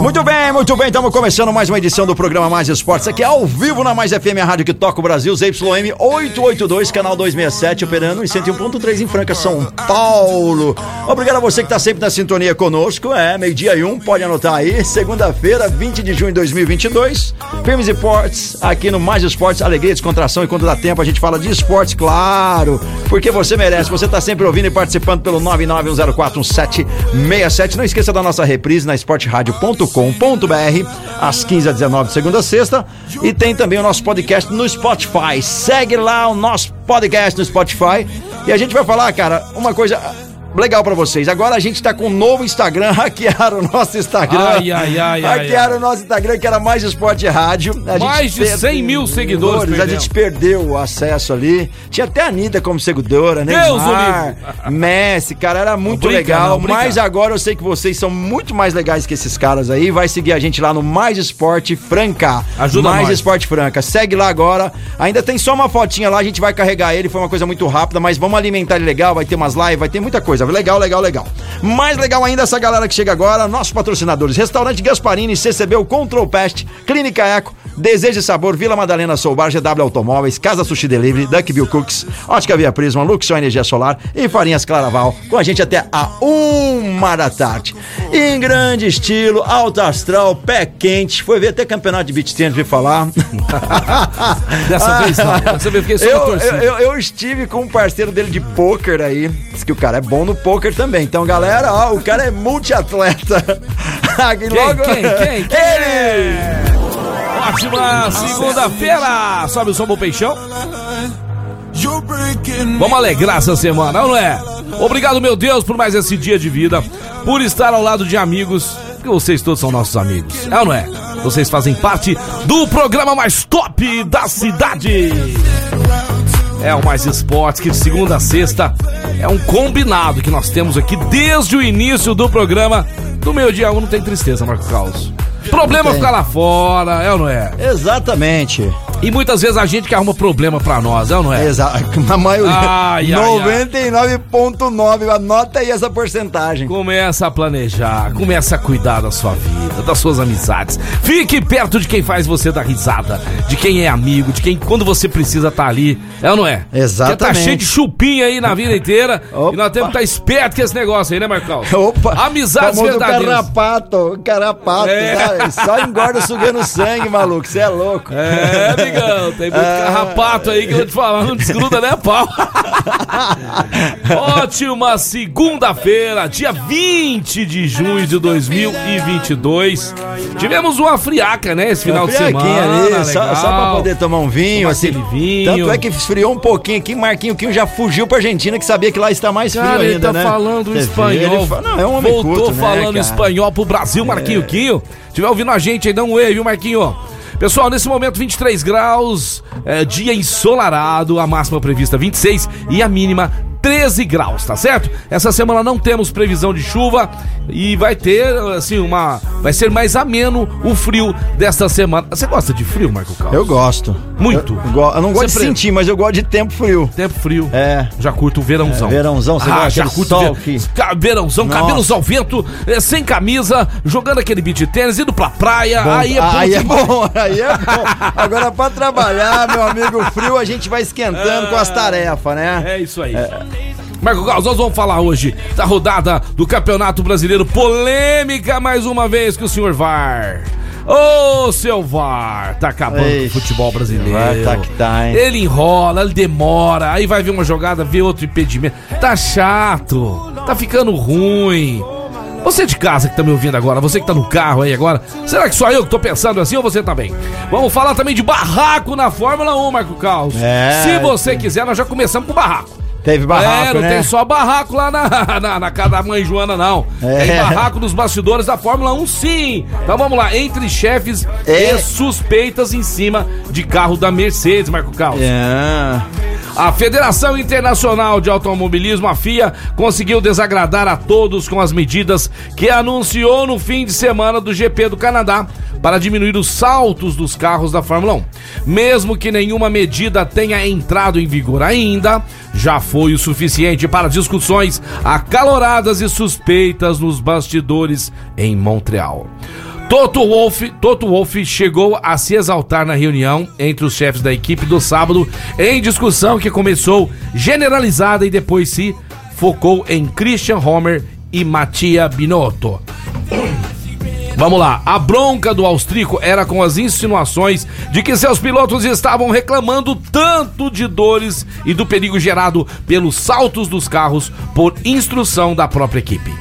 Muito bem, muito bem. Estamos começando mais uma edição do programa Mais Esportes. Aqui ao vivo na Mais FM, a rádio que toca o Brasil, ZYM 882, canal 267, operando em 101.3 em Franca, São Paulo. Obrigado a você que está sempre na sintonia conosco. É, meio-dia e um, pode anotar aí. Segunda-feira, 20 de junho de 2022. Filmes Esportes, aqui no Mais Esportes, alegria, descontração. E quando dá tempo, a gente fala de esportes, claro. Porque você merece. Você está sempre ouvindo e participando pelo 991041767. Não esqueça da nossa reprise na esporteradio.com.br às 15 às 19 segunda a sexta e tem também o nosso podcast no Spotify. Segue lá o nosso podcast no Spotify e a gente vai falar, cara, uma coisa legal pra vocês. Agora a gente tá com um novo Instagram, hackearam o nosso Instagram. Ai, ai, ai, Hackearam ai. o nosso Instagram, que era mais esporte rádio. A Mais de 100 mil seguidores A gente perdeu o acesso ali. Tinha até a Anitta como seguidora, né? Deus o livre. Messi, cara, era muito brinca, legal. não, mas agora eu sei que vocês são muito mais legais que esses caras aí. Vai seguir a gente lá no Mais Esporte Franca. Ajuda Mais nós. Esporte Franca. Segue lá agora. Ainda tem só uma fotinha lá, a gente vai carregar ele. Foi uma coisa muito rápida, mas vamos alimentar ele legal. Vai ter umas lives, vai ter muita coisa. Legal, legal, legal. Mais legal ainda essa galera que chega agora, nossos patrocinadores: Restaurante Gasparini, CCB, o Control Pest, Clínica Eco, Desejo e Sabor, Vila Madalena Soubar, GW Automóveis, Casa Sushi Delivery, Duckbill Cooks, Ótica Via Prisma, Luxor Energia Solar e Farinhas Claraval, com a gente até a uma da tarde. Em grande estilo, alto astral, pé quente, foi ver até campeonato de beat tennis, vi falar. Dessa vez não. Dessa vez eu fiquei só Eu, eu, eu- eu estive com um parceiro dele de pôquer aí. Diz que o cara é bom no pôquer também. Então, galera, ó, o cara é multiatleta. Aqui Quem, logo- quem, quem, quem? Ele! Ótima segunda-feira! Sobe o som do peixão. Vamos alegrar essa semana, não é? Obrigado, meu Deus, por mais esse dia de vida, por estar ao lado de amigos, porque vocês todos são nossos amigos, é ou não é? Vocês fazem parte do programa mais top da cidade. É o Mais Esportes, que de segunda a sexta é um combinado que nós temos aqui desde o início do programa. Do meio-dia um não tem tristeza, Marco Carlos. Problema ficar lá fora, é ou não é? Exatamente. E muitas vezes a gente que arruma problema pra nós, é ou não é? Exato. Na maioria. Ai, ai, 99,9. Anota aí essa porcentagem. Começa a planejar, começa a cuidar da sua vida, das suas amizades. Fique perto de quem faz você dar risada, de quem é amigo, de quem quando você precisa tá ali, é ou não é? Exatamente. Porque tá cheio de chupinha aí na vida inteira e nós temos que estar esperto com esse negócio aí, né, Marcão? Opa! Amizades verdadeiras. carrapato, carrapato, É. sabe? Só engorda sugando sangue, maluco. Você é louco. É, amigão, tem muito É. carrapato aí que eu vou te falar, não desgruda né, pau. Ótima segunda-feira, dia 20 de junho de 2022. Tivemos uma friaca, né, esse final de semana. ali, só, só pra poder tomar um vinho, Tomar assim. vinho. Tanto é que esfriou um pouquinho aqui, Marquinho Quinho já fugiu pra Argentina, que sabia que lá está mais frio Cara, ele ainda, tá né? falando Você vê, espanhol. ele fa- Não, é um homem Voltou né, falando cara? É. espanhol pro Brasil, Marquinho Quinho. Tiver ouvindo a gente aí, dá um oi, viu, Marquinho? Pessoal, nesse momento 23 graus, é, dia ensolarado, a máxima prevista 26 e a mínima 13 graus, tá certo? Essa semana não temos previsão de chuva e vai ter, assim, uma. Vai ser mais ameno o frio desta semana. Você gosta de frio, Marco Carlos? Eu gosto. Muito. Eu, go- eu não gosto Sempre- de sentir, mas eu gosto de tempo frio. Tempo frio. É. Já curto o verãozão. É, verãozão, você ah, gosta já curto sol ver... que- Ca- verãozão, Nossa. cabelos ao vento, eh, sem camisa, jogando aquele beat tênis, indo pra praia. Bom, aí é bom. aí é bom, aí é bom. Agora, pra trabalhar, meu amigo frio, a gente vai esquentando com as tarefas, né? É isso aí. Marco Carlos, nós vamos falar hoje da rodada do Campeonato Brasileiro. Polêmica mais uma vez que o senhor VAR. Ô, seu VAR, tá acabando com o futebol brasileiro. Tá que tá, hein? Ele enrola, ele demora, aí vai ver uma jogada, vê outro impedimento. Tá chato, tá ficando ruim. Você de casa que tá me ouvindo agora, você que tá no carro aí agora, será que só eu que tô pensando assim ou você também? Vamos falar também de barraco na Fórmula 1, Marco Carlos. É. Se você quiser, nós já começamos com barraco. Teve barraco, É, não né? tem só barraco lá na, na, na casa da mãe Joana, não. É. Tem barraco nos bastidores da Fórmula 1, sim. Então vamos lá, entre chefes É. e suspeitas em cima de carro da Mercedes, Marco Carlos. É. A Federação Internacional de Automobilismo, a FIA, conseguiu desagradar a todos com as medidas que anunciou no fim de semana do GP do Canadá para diminuir os saltos dos carros da Fórmula 1. Mesmo que nenhuma medida tenha entrado em vigor ainda, já foi o suficiente para discussões acaloradas e suspeitas nos bastidores em Montreal. Toto Wolff, Toto Wolff chegou a se exaltar na reunião entre os chefes da equipe do sábado em discussão que começou generalizada e depois se focou em Christian Homer e Mattia Binotto. Vamos lá, a bronca do austríaco era com as insinuações de que seus pilotos estavam reclamando tanto de dores e do perigo gerado pelos saltos dos carros por instrução da própria equipe.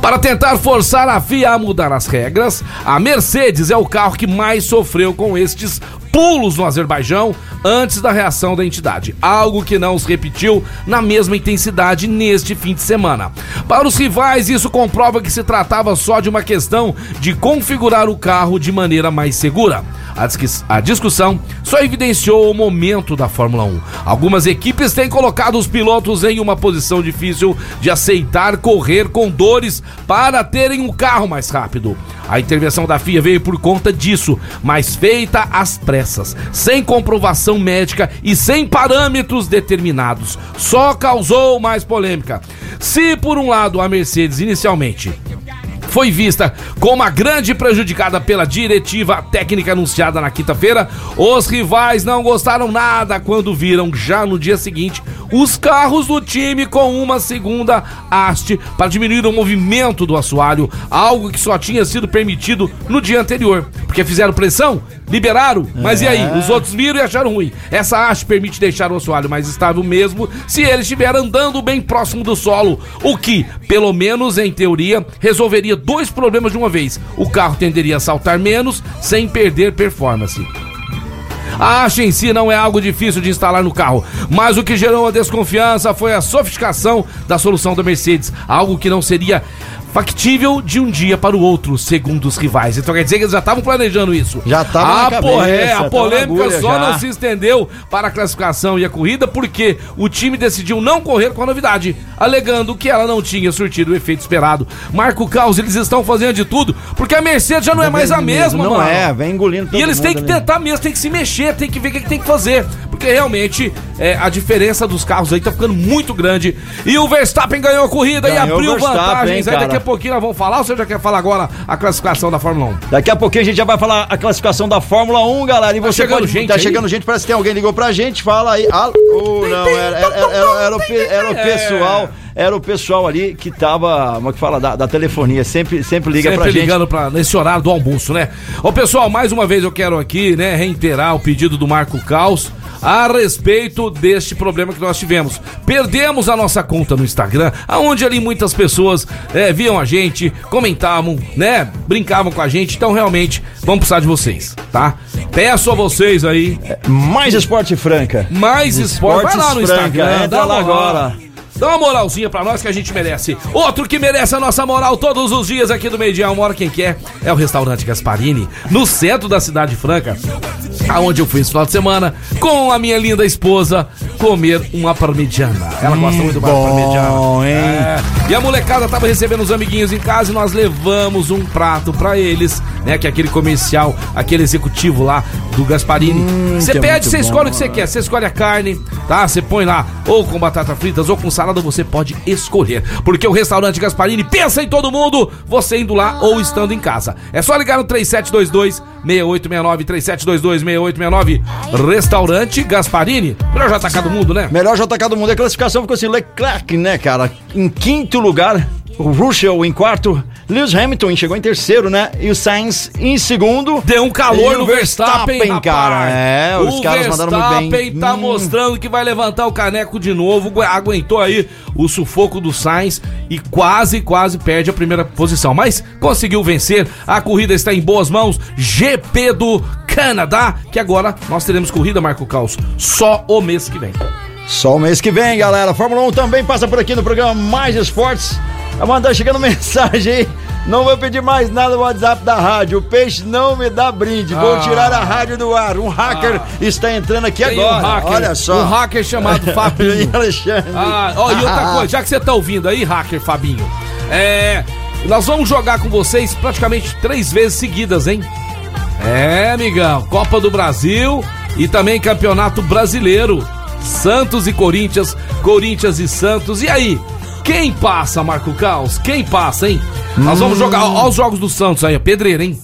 Para tentar forçar a FIA a mudar as regras, a Mercedes é o carro que mais sofreu com estes pulos no Azerbaijão antes da reação da entidade, algo que não se repetiu na mesma intensidade neste fim de semana. Para os rivais, isso comprova que se tratava só de uma questão de configurar o carro de maneira mais segura. A, discussão só evidenciou o momento da Fórmula 1. Algumas equipes têm colocado os pilotos em uma posição difícil de aceitar correr com dores para terem um carro mais rápido. A intervenção da FIA veio por conta disso, mas feita às pressas, sem comprovação médica e sem parâmetros determinados. Só causou mais polêmica. Se, por um lado, a Mercedes inicialmente foi vista como a grande prejudicada pela diretiva técnica anunciada na quinta-feira. Os rivais não gostaram nada quando viram já no dia seguinte os carros do time com uma segunda haste para diminuir o movimento do assoalho, algo que só tinha sido permitido no dia anterior. Porque fizeram pressão, liberaram, mas e aí? Os outros viram e acharam ruim. Essa haste permite deixar o assoalho mais estável mesmo se ele estiver andando bem próximo do solo, o que, pelo menos em teoria, resolveria dois problemas de uma vez. O carro tenderia a saltar menos sem perder performance. A haste em si não é algo difícil de instalar no carro, mas o que gerou a desconfiança foi a sofisticação da solução da Mercedes, algo que não seria factível de um dia para o outro, segundo os rivais. Então quer dizer que eles já estavam planejando isso. Já tava na a cabeça, é, a polêmica só já. não se estendeu para a classificação e a corrida porque o time decidiu não correr com a novidade, alegando que ela não tinha surtido o efeito esperado. Marco Caos, eles estão fazendo de tudo porque a Mercedes já não é mais a mesma, Não mano. é, vem engolindo todo E eles têm que ali. tentar mesmo, tem que se mexer, tem que ver o que, que tem que fazer. Porque realmente é, a diferença dos carros aí tá ficando muito grande. E o Verstappen ganhou a corrida e Ganhou abriu o Verstappen, vantagens. hein, aí daqui a pouquinho nós vamos falar ou você já quer falar agora a classificação da Fórmula 1? Daqui a pouquinho a gente já vai falar a classificação da Fórmula 1, galera. E você chegando pode, gente tá aí? chegando gente, parece que tem alguém ligou pra gente. Fala aí. Ah, oh, não, era, era, era- era o, era o É. pessoal, era o pessoal ali que tava, como é que fala, da, da telefonia. Sempre, sempre liga Sempre pra gente. ligando pra, nesse horário do almoço, né? Ô pessoal, mais uma vez eu quero aqui, né, reiterar o pedido do Marco Caos a respeito deste problema que nós tivemos. Perdemos a nossa conta no Instagram, aonde ali muitas pessoas é, viam a gente, comentavam, né, brincavam com a gente. Então realmente vamos precisar de vocês, tá? Peço a vocês aí Mais Esporte Franca. mais esporte. Vai lá no Franca, Instagram, entra dá lá agora. Dá uma moralzinha pra nós que a gente merece. Outro que merece a nossa moral todos os dias aqui do Meio Dia Uma Hora Quem Quer é o Restaurante Gasparini, no centro da cidade franca, aonde eu fui esse final de semana com a minha linda esposa comer uma parmegiana. Ela gosta muito bom, parmegiana. hein? É. E a molecada tava recebendo os amiguinhos em casa e nós levamos um prato pra eles, né? Que é aquele comercial, aquele executivo lá do Gasparini. Você que é pede, você bom. escolhe o que você quer. Você escolhe a carne, tá? Você põe lá ou com batata fritas ou com salada, você pode escolher. Porque o restaurante Gasparini pensa em todo mundo, você indo lá ou estando em casa. É só ligar no 3722 6869 3722 6869. Restaurante Gasparini. Melhor já do mundo, né? Melhor JK do mundo. A classificação ficou assim: Leclerc, né, cara? Em quinto lugar. O Russell em quarto, Lewis Hamilton chegou em terceiro, né? E o Sainz em segundo. Deu um calor no Verstappen, Verstappen, cara. É, os o caras mandaram muito bem. Verstappen tá Hum. mostrando que vai levantar o caneco de novo. agu- Aguentou aí o sufoco do Sainz e quase, quase perde a primeira posição. Mas conseguiu vencer. A corrida está em boas mãos. GP do Canadá, que agora nós teremos corrida, Marco Caos, só o mês que vem. Só o mês que vem, galera. Fórmula 1 também passa por aqui no programa Mais Esportes. A mandar chegando mensagem aí. Não vou pedir mais nada no WhatsApp da rádio. O peixe não me dá brinde. Vou Ah. tirar a rádio do ar. Um hacker está entrando aqui Tem agora. um hacker, Olha só. um hacker chamado Fabinho. Alexandre. Ah, ó, e outra coisa, já que você tá ouvindo aí, hacker Fabinho, é. Nós vamos jogar com vocês praticamente três vezes seguidas, hein? É, amigão. Copa do Brasil e também Campeonato Brasileiro. Santos e Corinthians, Corinthians e Santos. E aí? Quem passa, Marco Caos? Quem passa, hein? Nós vamos jogar. Ó, ó os jogos do Santos aí, ó. Pedreira, hein?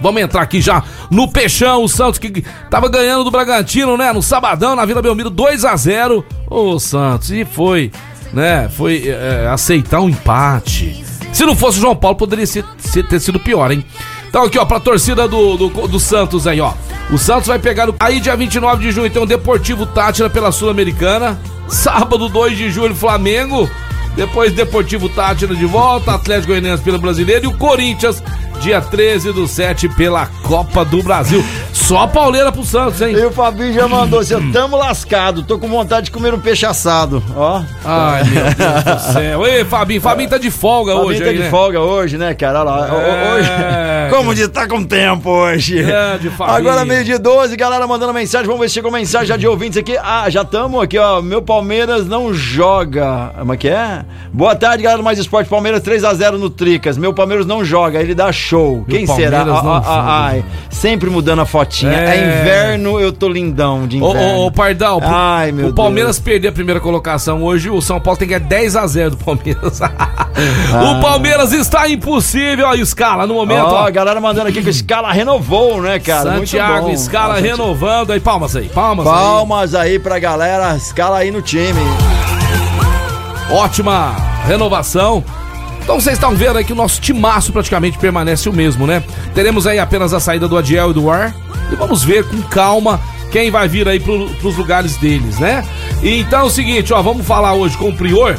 Vamos entrar aqui já no Peixão, o Santos que tava ganhando do Bragantino, né? No sabadão, na Vila Belmiro, 2 a 0 Ô, Santos, e foi, né? Foi é, aceitar um empate. Se não fosse o João Paulo, poderia ser, ser- ter sido pior, hein? Então aqui, ó, pra torcida do, do, do Santos aí, ó. O Santos vai pegar o... Aí, dia 29 de junho, tem o Deportivo Tátira pela Sul-Americana. Sábado, 2 de julho, Flamengo. Depois Deportivo Tátira de volta, Atlético Goianiense pelo Brasileiro e o Corinthians, dia 13 do 7 pela Copa do Brasil. Só pauleira pro Santos, hein? E o Fabinho já mandou assim, tamo lascado, tô com vontade de comer um peixe assado, ó. Ai, meu Deus do céu. Ei, Fabinho, Fabinho tá de folga Fabinho hoje tá aí, de né? folga hoje, né, cara? Olha lá, É. hoje, como diz, tá com tempo hoje. Grande Fabinho. Agora meio de 12, galera mandando mensagem, vamos ver se chegou mensagem já de ouvintes aqui. Ah, já estamos aqui, ó, meu Palmeiras não joga, como é que é? Boa tarde, galera do Mais Esporte, Palmeiras 3x0 no Tricas, meu Palmeiras não joga, ele dá show. Quem será? Palmeiras não Ah, ah, ai, sempre mudando a fotinha. É. É. inverno, eu tô lindão de Ô, inverno. ô, ô, Pardal, pro- Ai, meu o Palmeiras perder a primeira colocação hoje, o São Paulo tem que ganhar 10 a 0 do Palmeiras. O Palmeiras está impossível, ó, escala no momento, Ó, ó. A galera mandando aqui que o Scala renovou, né, cara? Muito Santiago, bom. escala Nossa, renovando aí, palmas aí, palmas, aí. Palmas aí pra galera, escala aí no time. Ótima renovação. Então vocês estão vendo aí que o nosso timaço praticamente permanece o mesmo, né? Teremos aí apenas a saída do Adiel e do Ar. E vamos ver com calma quem vai vir aí pro, pros lugares deles, né? E então é o seguinte, ó, vamos falar hoje com o Prior.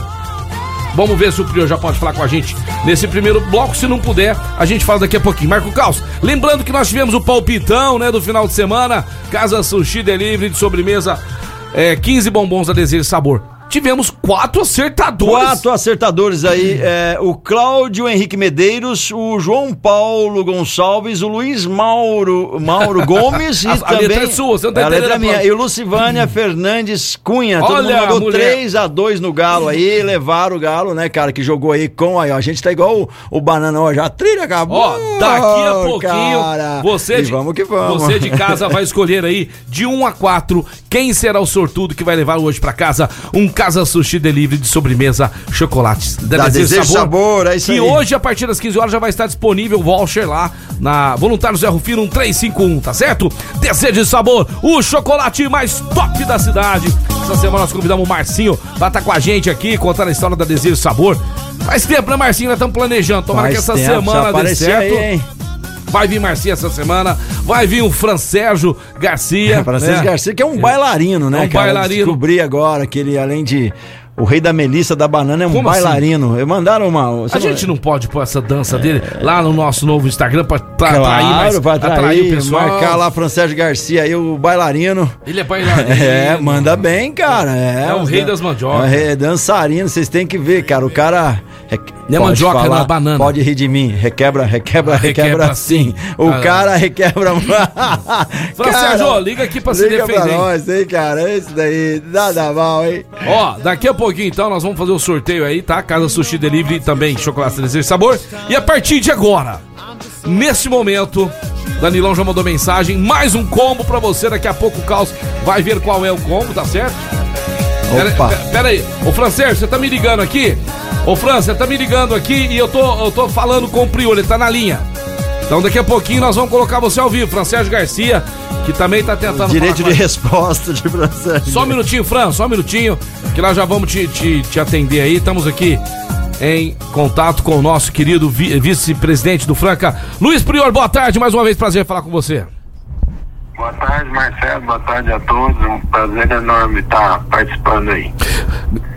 Vamos ver se o Prior já pode falar com a gente nesse primeiro bloco. Se não puder, a gente fala daqui a pouquinho. Marco Caos, lembrando que nós tivemos o palpitão, né, do final de semana. Casa Sushi Delivery de sobremesa, é, 15 bombons a desejo e sabor. Tivemos quatro acertadores. Quatro acertadores aí, é, o Cláudio Henrique Medeiros, o João Paulo Gonçalves, o Luiz Mauro, Mauro Gomes e A- a também... letra é sua, você não tá a letra é a minha. prova. E o Lucivânia Fernandes Cunha, todo Olha, mundo mandou mulher. 3x2 no Galo aí, levaram o Galo, né, cara, que jogou aí com... Aí, ó, a gente tá igual o, o Banana, ó, já a trilha acabou. Ó, daqui a pouquinho, cara. você de, vamos que vamos. você de casa vai escolher aí de 1 a 4 quem será o sortudo que vai levar hoje pra casa um Casa Sushi Delivery de sobremesa chocolates Da Desejo Sabor, é isso que aí. hoje a partir das 15 horas já vai estar disponível o voucher lá na Voluntário Zé Rufino 1351, tá certo? Desejo Sabor, o chocolate mais top da cidade. Essa semana nós convidamos o Marcinho pra estar com a gente aqui contando a história da Desejo Sabor. Faz tempo, né, Marcinho? Nós estamos planejando. Tomara Faz que essa tempo, semana dê certo. aí, hein? Vai vir Marcinha essa semana, vai vir o Fran Sérgio Garcia. Francisco né? Garcia, que é um bailarino, né, É um cara? bailarino. Descobri agora que ele, além de. O rei da Melissa da banana é um Como assim? bailarino. Eu mandaram uma. A gente não pode pôr essa dança dele lá no nosso novo Instagram pra, pra atrair mais, Claro, vai atrair, atrair, o pessoal. marcar lá Francésio Garcia aí, o bailarino. Ele é bailarino. É, manda bem, cara. É, É o rei das mandiocas. É, dançarino, vocês têm que ver, cara. O cara. Não é mandioca, não é banana. Pode rir de mim. Requebra, requebra, requebra, Requebra sim. O Ah. cara requebra. Cara, Sérgio, liga aqui pra se liga defender. Pra nós, hein, cara. Esse daí, nada mal, hein? Ó, daqui a pouquinho então nós vamos fazer o sorteio aí, tá? Casa Sushi Delivery também, chocolate desejo sabor. E a partir de agora, nesse momento, Danilão já mandou mensagem, mais um combo pra você, daqui a pouco o Caos vai ver qual é o combo, tá certo? Opa. pera- pera aí, ô Francer, você tá me ligando aqui? Ô Fran, você tá me ligando aqui e eu tô, eu tô falando com o Prior, ele tá na linha. Então daqui a pouquinho nós vamos colocar você ao vivo, Fran Sérgio Garcia, que também tá tentando Direito de resposta de Francésio. só um minutinho, Fran, só um minutinho, que nós já vamos te, te, te atender aí. Estamos aqui em contato com o nosso querido vi- vice-presidente do Franca, Luiz Prior. Boa tarde, mais uma vez, prazer falar com você. Boa tarde, Marcelo. Boa tarde a todos. Um prazer enorme estar participando aí.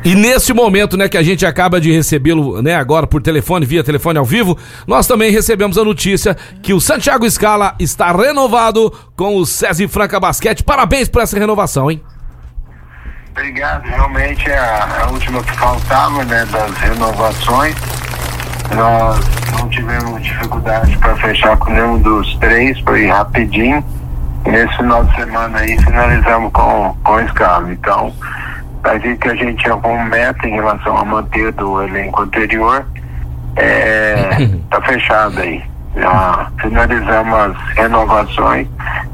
E nesse momento, né, que a gente acaba de recebê-lo, né, agora por telefone, via telefone ao vivo, nós também recebemos a notícia que o Santiago Scala está renovado com o SESI Franca Basquete. Parabéns por essa renovação, hein? Obrigado, realmente é a, a última que faltava, né, das renovações. Nós não tivemos dificuldade para fechar com nenhum dos três, foi rapidinho. Nesse final de semana aí finalizamos com, com o Scala. Então, aquilo que a gente tinha como meta em relação a manter do elenco anterior, é, tá fechado aí. Já finalizamos as renovações,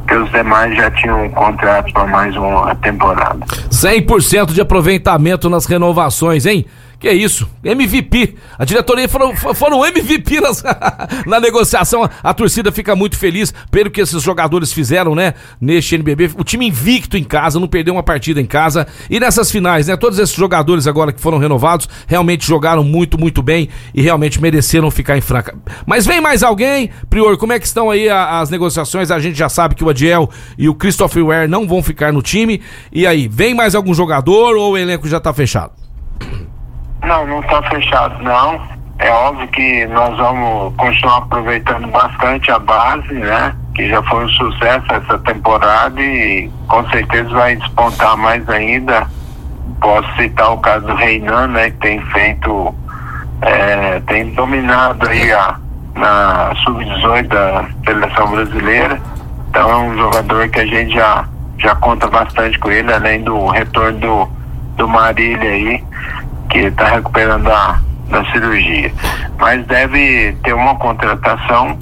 que os demais já tinham contrato para mais uma temporada. 100% de aproveitamento nas renovações, hein? Que é isso? MVP. A diretoria foram, foram MVP nas, na negociação. A torcida fica muito feliz pelo que esses jogadores fizeram, né? Neste NBB. O time invicto em casa, não perdeu uma partida em casa. E nessas finais, né? Todos esses jogadores agora que foram renovados realmente jogaram muito, muito bem e realmente mereceram ficar em Franca. Mas vem mais alguém? Prior, como é que estão aí as negociações? A gente já sabe que o Adiel e o Christopher Ware não vão ficar no time. E aí, vem mais algum jogador ou o elenco já tá fechado? Não, não está fechado não. É óbvio que nós vamos continuar aproveitando bastante a base, né? Que já foi um sucesso essa temporada e com certeza vai despontar mais ainda. Posso citar o caso do Reinan, né? Que tem feito, é, tem dominado aí a, na sub-18 da seleção brasileira. Então é um jogador que a gente já, já conta bastante com ele, além do retorno do, do Marília aí que está recuperando da, da cirurgia. Mas deve ter uma contratação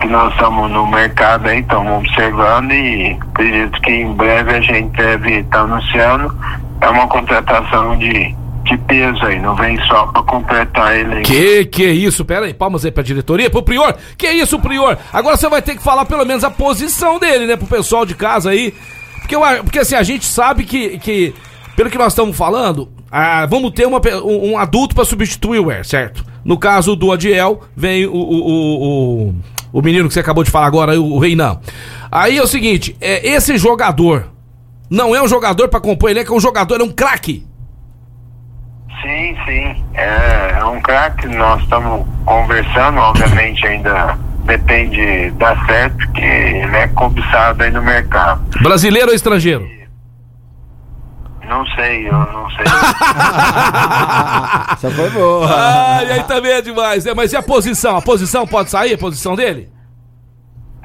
que nós estamos no mercado aí, estamos observando e acredito que em breve a gente deve estar tá anunciando. É uma contratação de, de peso aí, não vem só para completar ele aí. Que que isso? Pera aí, palmas aí pra diretoria, pro Prior. Que isso, Prior? Agora você vai ter que falar pelo menos a posição dele, né, pro pessoal de casa aí. Porque, porque assim, a gente sabe que, que pelo que nós estamos falando, ah, vamos ter uma, um, um adulto para substituir o Ware, certo? No caso do Adiel, vem o, o, o, o, menino que você acabou de falar agora, o, o Reinan. Aí é o seguinte, é, esse jogador não é um jogador para compor elenco, é um jogador, é um craque. Sim, sim. É, é um craque, nós estamos conversando, obviamente ainda depende dar certo, que ele é cobiçado aí no mercado. Brasileiro ou estrangeiro? Não sei, eu não sei. Essa foi boa. Ah, e aí também é demais, né? Mas e a posição? A posição pode sair, a posição dele?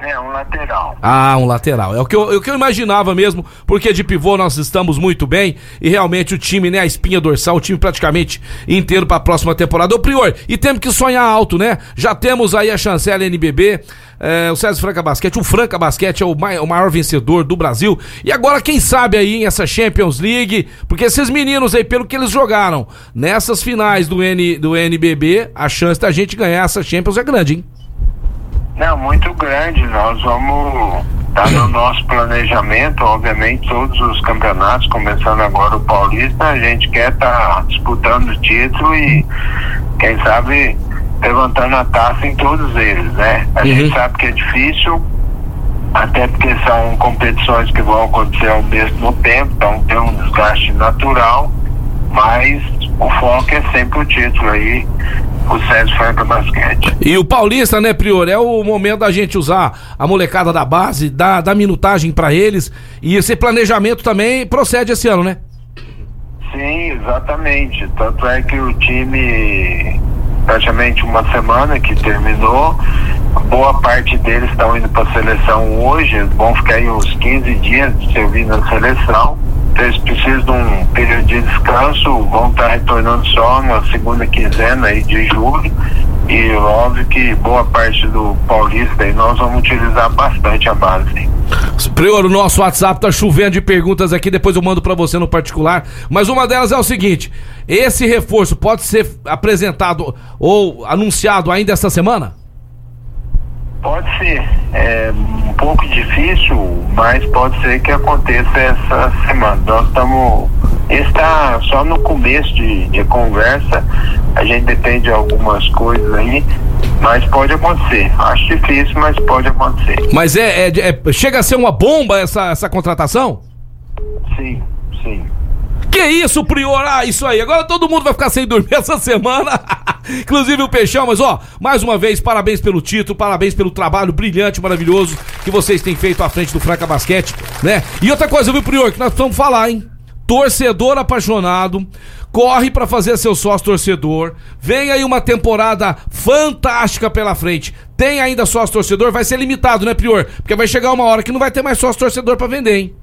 É, um lateral. Ah, um lateral. É o que, eu, é o que eu imaginava mesmo, porque de pivô nós estamos muito bem e realmente o time, né, a espinha dorsal, o time praticamente inteiro para a próxima temporada. Ô Prior, e temos que sonhar alto, né? Já temos aí a chancela NBB, é, o César Franca Basquete, o Franca Basquete é o, mai, o maior vencedor do Brasil. E agora, quem sabe aí em essa Champions League, porque esses meninos aí, pelo que eles jogaram nessas finais do, N, do NBB, a chance da gente ganhar essa Champions é grande, hein? Não, muito grande. Nós vamos estar tá no nosso planejamento, obviamente, todos os campeonatos, começando agora o Paulista, a gente quer estar tá disputando o título e, quem sabe, levantando a taça em todos eles, né? A uhum. gente sabe que é difícil, até porque são competições que vão acontecer ao mesmo tempo, então tem um desgaste natural, mas o foco é sempre o título aí o César Franca Basquete. E o Paulista, né, Prior? É o momento da gente usar a molecada da base, dar, dar minutagem para eles. E esse planejamento também procede esse ano, né? Sim, exatamente. Tanto é que o time, praticamente uma semana que terminou, boa parte deles estão indo para a seleção hoje, vão ficar aí uns 15 dias servindo a seleção eles precisam de um período de descanso, vão estar retornando só na segunda quinzena aí de julho. E óbvio que boa parte do Paulista aí nós vamos utilizar bastante a base. Prior, o nosso WhatsApp tá chovendo de perguntas aqui, depois eu mando para você no particular. Mas uma delas é o seguinte: esse reforço pode ser apresentado ou anunciado ainda esta semana? Pode ser. É um pouco difícil, mas pode ser que aconteça essa semana. Nós estamos. Está só no começo de, de conversa. A gente depende de algumas coisas aí, mas pode acontecer. Acho difícil, mas pode acontecer. Mas é, é, é chega a ser uma bomba essa, essa contratação? Sim, sim. Que isso, Prior? Ah, isso aí. Agora todo mundo vai ficar sem dormir essa semana. Inclusive o Peixão, mas ó, mais uma vez, parabéns pelo título, parabéns pelo trabalho brilhante, maravilhoso que vocês têm feito à frente do Franca Basquete, né? E outra coisa, viu, Prior, que nós vamos falar, hein? torcedor apaixonado, corre pra fazer seu sócio torcedor. Vem aí uma temporada fantástica pela frente. Tem ainda sócio torcedor, vai ser limitado, né, Prior? Porque vai chegar uma hora que não vai ter mais sócio torcedor pra vender, hein?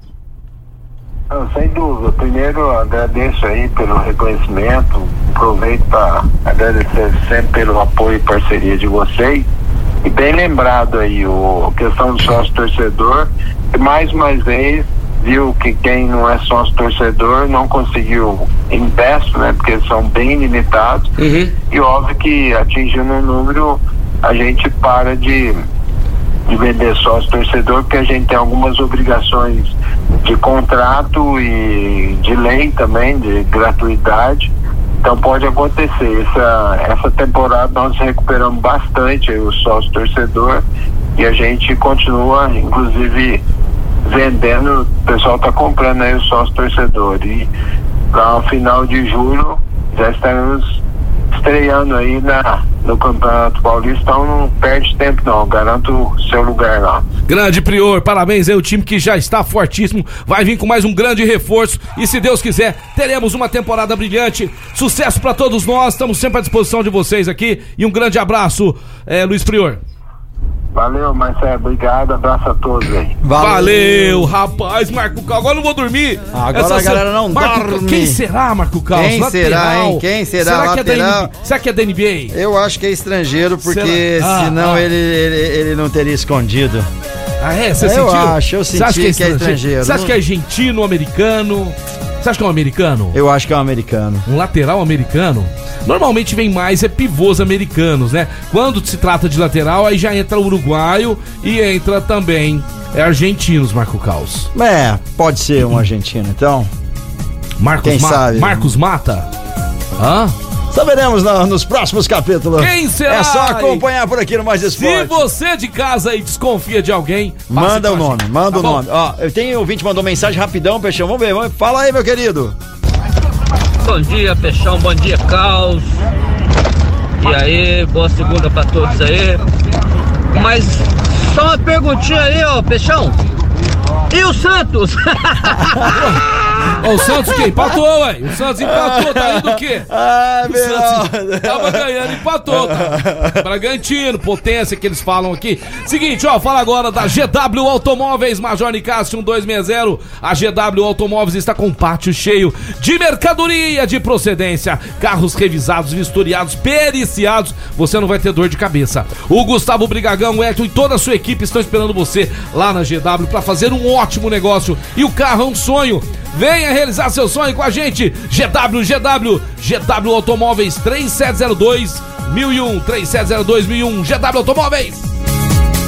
Não, sem dúvida. Primeiro, agradeço aí pelo reconhecimento. Aproveito para agradecer sempre pelo apoio e parceria de vocês. E bem lembrado aí, o a questão do sócio torcedor. E mais uma vez, viu que quem não é sócio torcedor não conseguiu ingresso, né? Porque são bem limitados. E óbvio que atingindo um número, a gente para de de vender sócio torcedor, porque a gente tem algumas obrigações de contrato e de lei também, de gratuidade. Então pode acontecer. Essa, essa temporada nós recuperamos bastante o sócio torcedor e a gente continua, inclusive, vendendo, o pessoal está comprando aí o sócio torcedor. E para o final de julho já estaremos estreando aí na, no Campeonato Paulista, então não perde tempo não, garanto seu lugar lá. Grande Prior, parabéns aí, o time que já está fortíssimo, vai vir com mais um grande reforço e se Deus quiser, teremos uma temporada brilhante. Sucesso pra todos nós, estamos sempre à disposição de vocês aqui e um grande abraço, eh, Luiz Prior. Valeu, Marcelo, obrigado, abraço a todos aí. Valeu, rapaz, Marco Cal. Agora eu não vou dormir. Agora Essa a galera não Marco, dorme. Quem será, Marco Cal? Quem será, hein? Quem será, que é da lateral? NBA? Será que é da NBA? Eu acho que é estrangeiro, porque Será? Ah, senão ah. Ele, ele, ele não teria escondido. Ah, é? Você Eu sentiu? acho, eu Você acha senti que é estrangeiro. Você acha que é argentino, americano? Você acha que é um americano? Eu acho que é um americano. Um lateral americano? Normalmente vem mais é pivôs americanos, né? Quando se trata de lateral, aí já entra o uruguaio e entra também é argentinos, Marco Caos. É, pode ser um argentino, então. Marcos Quem Ma- sabe? Marcos Mata? Hã? Saberemos na- nos próximos capítulos. Quem será? É só acompanhar por aqui no Mais Se Esporte. você de casa aí desconfia de alguém, Manda o nome, manda tá o bom? nome. Ó, eu tenho ouvinte mandou mensagem rapidão, Peixão. Vamos ver, vamos- fala aí, meu querido. Bom dia, Peixão. Bom dia, Caos. E aí, boa segunda pra todos aí. Mas só uma perguntinha aí, ó, Peixão. E o Santos? Ó, o Santos que empatou, ué. O Santos empatou, tá indo o quê? Ai, O Santos tava ganhando, empatou, cara. Bragantino, potência que eles falam aqui. Seguinte, ó, fala agora da GW Automóveis, Major Nicásio 1260. A GW Automóveis está com um pátio cheio de mercadoria de procedência. Carros revisados, vistoriados, periciados. Você não vai ter dor de cabeça. O Gustavo Brigagão, o Elton e toda a sua equipe estão esperando você lá na GW para fazer um ótimo negócio. E o carro é um sonho. Venha realizar seu sonho com a gente. GW, GW, GW Automóveis 3702 1001 3702 1001 GW Automóveis.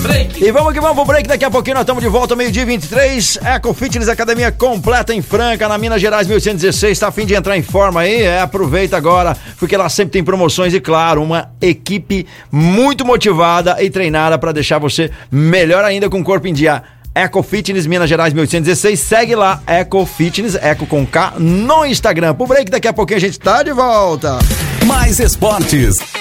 Break. E vamos que vamos pro break, daqui a pouquinho nós estamos de volta, meio-dia 23. Eco Fitness Academia completa em Franca, na Minas Gerais 1116. Tá a fim de entrar em forma aí? É, aproveita agora, porque lá sempre tem promoções e, claro, uma equipe muito motivada e treinada para deixar você melhor ainda com o corpo em dia. Eco Fitness Minas Gerais 1816, segue lá, Eco Fitness, Eco com K, no Instagram. Pro break, daqui a pouquinho a gente tá de volta. Mais esportes.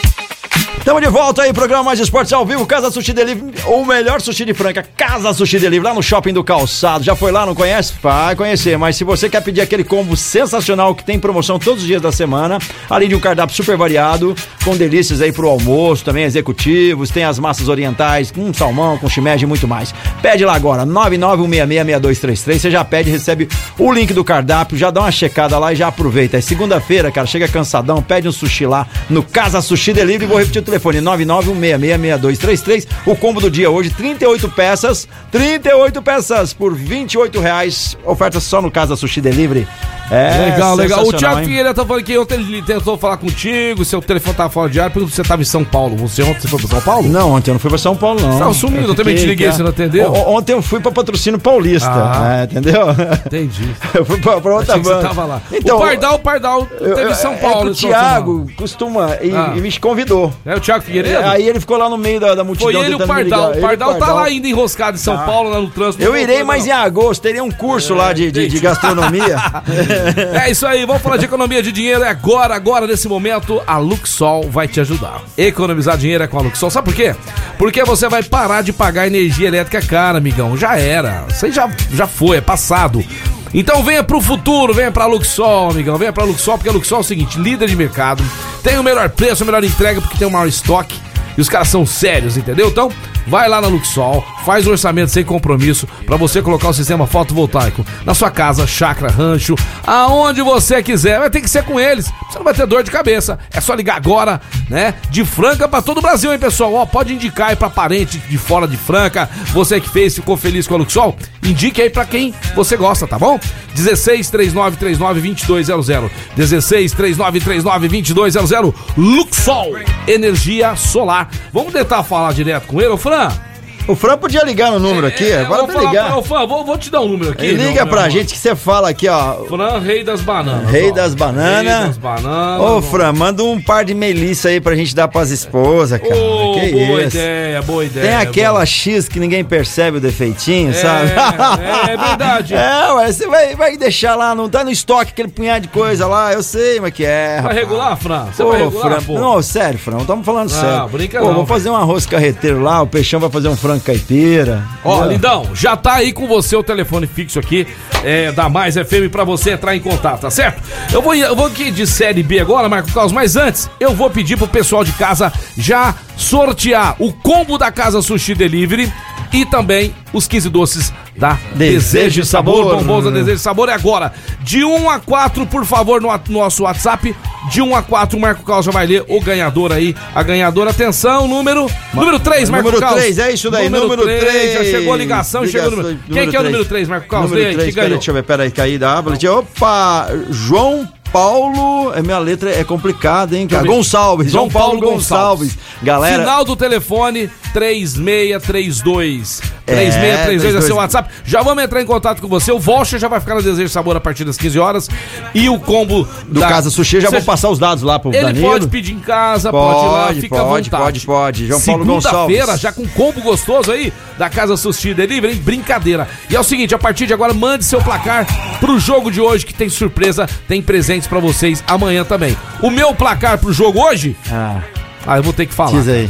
Estamos de volta aí, programa Mais Esportes ao vivo, Casa Sushi Delivery, o melhor sushi de Franca, Casa Sushi Delivery, lá no Shopping do Calçado. Já foi lá, não conhece? Vai conhecer, mas se você quer pedir aquele combo sensacional que tem promoção todos os dias da semana, além de um cardápio super variado, com delícias aí pro almoço, também executivos, tem as massas orientais, com salmão, com shimeji e muito mais. Pede lá agora, 991666233, você já pede, recebe o link do cardápio, já dá uma checada lá e já aproveita. É segunda-feira, cara, chega cansadão, pede um sushi lá no Casa Sushi Delivery, vou repetir o telefone, 991666233, o combo do dia hoje, 38 peças, 38 peças por 28 reais, oferta só no Casa Sushi Delivery. É legal, legal. O Thiago? Figueiredo tá falando que ontem ele tentou falar contigo, seu telefone tava fora de ar, se você tava em São Paulo. Você ontem você foi pra São Paulo? Não, ontem eu não fui pra São Paulo, não. Tava sumido, eu também te liguei, você não ó. atendeu? O- Ontem eu fui pra patrocínio paulista, Ah. é, entendeu? Entendi. Eu fui pra, pra outra que você banda. tava lá. Então, o Pardal, o Pardal eu- teve São é Paulo. que o Thiago costuma e, Ah. e me convidou. É o Thiago Figueiredo? É, Aí ele ficou lá no meio da, da multidão Foi ele e o Pardal. O Pardal tá lá ainda enroscado em São Paulo, lá no trânsito. Eu irei, mas em agosto teria um curso lá de, gastronomia. É isso aí, vamos falar de economia de dinheiro. É agora, agora, nesse momento, a Luxol vai te ajudar. Economizar dinheiro é com a Luxol. Sabe por quê? Porque você vai parar de pagar energia elétrica cara, amigão. Já era. Aí já, já foi, é passado. Então venha pro futuro, venha pra Luxol, amigão. Venha pra Luxol, porque a Luxol é o seguinte: líder de mercado, tem o melhor preço, a melhor entrega, porque tem o maior estoque. E os caras são sérios, entendeu? Então, vai lá na Luxol, faz o orçamento sem compromisso para você colocar o sistema fotovoltaico na sua casa, chácara, rancho, aonde você quiser. Vai ter que ser com eles. Você não vai ter dor de cabeça. É só ligar agora, né? De Franca para todo o Brasil, hein, pessoal? Ó, pode indicar aí para parente de fora de Franca. Você que fez, ficou feliz com a Luxol, indique aí para quem você gosta, tá bom? 16 3939 2200. 16 3939 2200. Luxol, energia solar. Vamos tentar falar direto com ele, ô Fran? O Fran podia ligar no número aqui, É, bora vou pra ligar. pra- Fran, vou, vou te dar um número aqui. Liga meu- pra meu gente que você fala aqui, ó. Fran, rei das bananas. Rei ó. das bananas. Rei das bananas. Ô, Fran, manda um par de melissa aí pra gente dar pras esposas, cara. Ô, que boa isso. ideia, boa ideia. Tem aquela boa. X que ninguém percebe o defeitinho, sabe? é verdade. É, ué, você vai, vai deixar lá, não tá no estoque aquele punhado de coisa lá, eu sei, mas que é. Vai rapaz. regular, Fran? Você Ô, vai regular, Fran, pô? não, sério, Fran, estamos falando Não, sério. brinca Pô, não, velho. fazer um arroz carreteiro lá, o Peixão vai fazer um frango caipira. Ó, entendeu? Lindão, já tá aí com você o telefone fixo aqui é, da Mais FM pra você entrar em contato, tá certo? Eu vou, eu vou aqui de série B agora, Marco Carlos, mas antes eu vou pedir pro pessoal de casa já sortear o combo da Casa Sushi Delivery e também os 15 doces da Desejo e Sabor. Sabor. Bombons da Desejo e Sabor é agora. De 1 a 4, por favor, no, no nosso WhatsApp. De 1 a 4, o Marco Carlos já vai ler o ganhador aí. A ganhadora, atenção, número. Número 3, Marco Número Carlos. três, é isso daí, número três, três. Já chegou a ligação, chegou o número. Ligação, Quem que é o número três. 3, Marco Carlos? Número Lê aí, três, que peraí, deixa eu ver, peraí, caí da aba. Opa, João Paulo, é minha letra é complicada, hein, cara? Gonçalves, João Paulo Gonçalves. Galera, Final do telefone 3632. É, 3632 é seu 32. WhatsApp. Já vamos entrar em contato com você. O voucher já vai ficar no Desejo Sabor a partir das 15 horas. E o combo do Casa Sushi, já Você- vou passar os dados lá pro Ele Danilo. pode pedir em casa, pode, ir lá, Pode, fica à pode, vontade. pode, pode. João Paulo Gonçalves. Segunda-feira, já com combo gostoso aí da Casa Sushi Delivery, hein? Brincadeira. E é o seguinte, a partir de agora, mande seu placar pro jogo de hoje, que tem surpresa, tem presentes pra vocês amanhã também. O meu placar pro jogo hoje, Ah, ah, eu vou ter que falar. diz aí.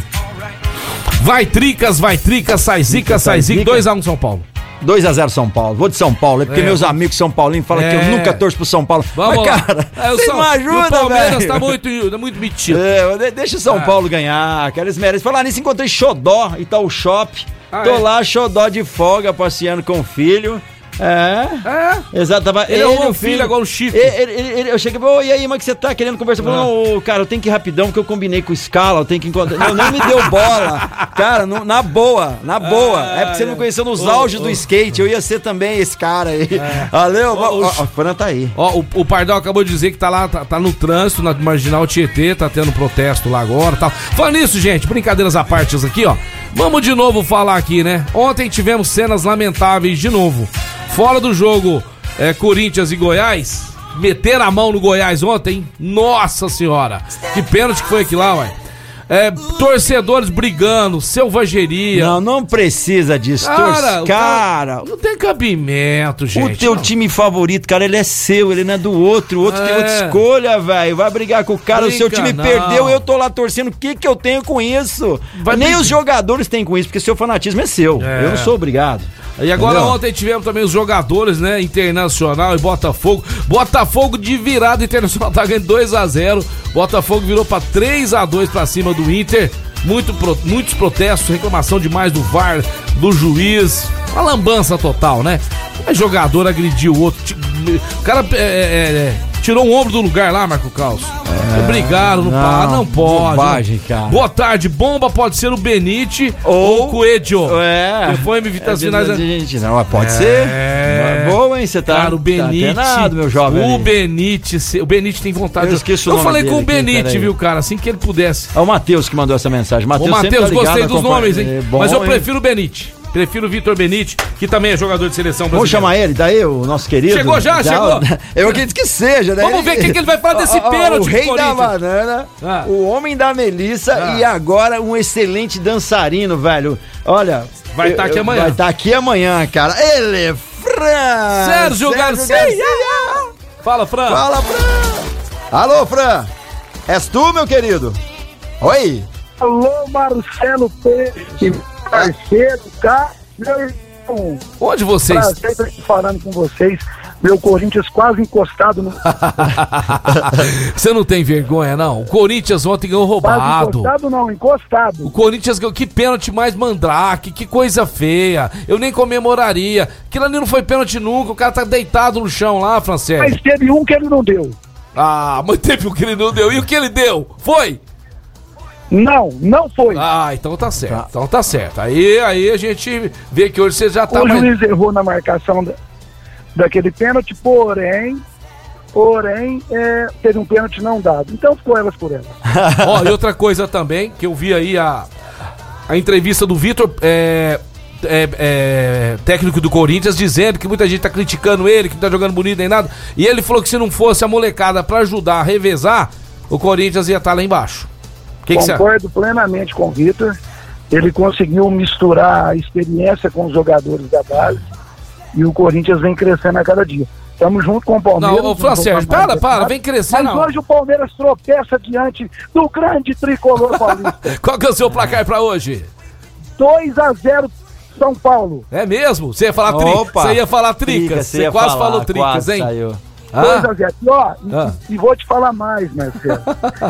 Vai tricas, vai tricas, sai zica, sai zica, zica. 2x1 São Paulo. 2x0 São Paulo. Vou de São Paulo, é porque É, meus amigos São Paulinos falam que É. eu nunca torço pro São Paulo. Vamos Mas, cara, É, o você não e ajuda, O Palmeiras velho. tá muito, tá muito metido. É, de- deixa o São Ah. Paulo ganhar, cara, eles merecem. Falar nisso, encontrei Xodó, Itaú Shop. Ah, Tô é? lá, Xodó de folga, passeando com o filho. É. É. Exato, tava Ele ele, o um filho agora, o Chico. Ele, ele- ele- eu cheguei, ô, e aí, mas que você tá querendo conversar? Ah. não, cara, eu tenho que ir rapidão, porque eu combinei com o Scala, eu tenho que encontrar. Não, nem me deu bola. Cara, no- na boa, na boa. é porque você não me conheceu nos Ô, auges ô. do skate, eu ia ser também esse cara aí. Valeu? Ô, Ó, o Fran tá aí. Ó, o, o Pardal acabou de dizer que tá lá, tá, tá no trânsito, na Marginal Tietê, tá tendo protesto lá agora e tal. Falando nisso, gente, brincadeiras à parte aqui, ó. Vamos de novo falar aqui, né? Ontem tivemos cenas lamentáveis de novo. Fora do jogo é, Corinthians e Goiás, meteram a mão no Goiás ontem? Nossa senhora! Que pênalti que foi aquilo lá, ué. É, torcedores brigando, selvageria. Não, não precisa disso. Cara, Cara, o cara, Não tem cabimento, gente. o teu não. time favorito, cara, ele é seu, ele não é do outro. O outro tem É. outra escolha, velho. Vai brigar com o cara, o seu time não. perdeu, eu tô lá torcendo. O que que eu tenho com isso? Vai Nem os jogadores têm com isso, porque seu fanatismo é seu. É. Eu não sou obrigado. E agora Entendeu? ontem tivemos também os jogadores, né? Internacional e Botafogo. Botafogo de virada, Internacional tá ganhando 2x0. Botafogo virou pra 3x2 pra cima do Inter. Muito muitos protestos, reclamação demais do VAR, do juiz. Uma lambança total, né? O jogador agrediu o outro. O cara é, é, é, tirou um ombro do lugar lá, Marco Caos. Brigaram, não, não, pá, não pode. bobagem, cara. Boa tarde, bomba pode ser o Benite ou, Ou- o Coelho. É. Que foi me evitar as É, finais. gente, não, pode É. ser. Boa, hein? Você tá, Cara, o Benite. tá atenado, meu jovem. O. Benite. O Benite tem vontade Eu esqueço o Eu nome falei com o Benite, viu, cara? Assim que ele pudesse. É o Matheus que mandou essa mensagem. Matheus, Matheus, tá gostei dos nomes, hein? É bom, Mas eu hein? prefiro o Benite. Prefiro o Vitor Benite, que também é jogador de seleção Vamos brasileira. chamar ele, daí o nosso querido. Chegou já? Chegou? Eu acredito que seja, né? Vamos ver o que que ele vai falar desse ó, pênalti O rei da banana, Ah. o homem da Melissa Ah. e agora um excelente dançarino, velho. Olha. Vai tá aqui amanhã. Vai estar aqui amanhã, cara. Ele é Fran! Sérgio Garcia. Fala, Fran. Fala, Fran! Alô, Fran! És tu, meu querido? Oi! Alô, Marcelo Peixe, parceiro, tá? Meu irmão, Onde vocês. prazer falando com vocês. Meu Corinthians quase encostado no. Você não tem vergonha, não? O Corinthians ontem ganhou Quase roubado. encostado não, encostado. O Corinthians ganhou. Que pênalti mais mandrake, que coisa feia. Eu nem comemoraria. Aquilo ali não foi pênalti nunca. O cara tá deitado no chão lá, Francês. Mas teve um que ele não deu. Ah, mas teve o que ele não deu. E o que ele deu? Foi? Não, não foi. Ah, então tá certo. Então tá certo. Aí, aí a gente vê que hoje você já tá o mais. juiz errou na marcação da- daquele pênalti, porém, porém, é, teve um pênalti não dado. Então ficou elas por elas. Ó, e outra coisa também, que eu vi aí a, a entrevista do Vitor, é, é, é, técnico do Corinthians, dizendo que muita gente tá criticando ele, que não tá jogando bonito nem nada. E ele falou que se não fosse a molecada pra ajudar a revezar, o Corinthians ia estar lá embaixo. Que que você? Concordo plenamente com o Vitor. Ele conseguiu misturar a experiência com os jogadores da base e o Corinthians vem crescendo a cada dia. Estamos junto com o Palmeiras. Não, ô, Fran não Sérgio, vamos mais para, para, vem crescer, Mas não. hoje o Palmeiras tropeça diante do grande tricolor paulista. Qual que é o seu placar pra hoje? 2 a 0 São Paulo. É mesmo? Você ia falar tricas. Você ia falar tricas. Você ia quase falar, falou tricas, hein? saiu. 2 Ah, a 0. E, ó, e- Ah. e vou te falar mais, Marcelo.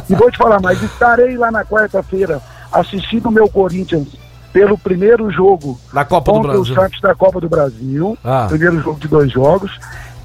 e vou te falar mais. Estarei lá na quarta-feira assistindo o meu Corinthians pelo primeiro jogo na Copa do contra Brasil. o Santos da Copa do Brasil. Ah. Primeiro jogo de dois jogos.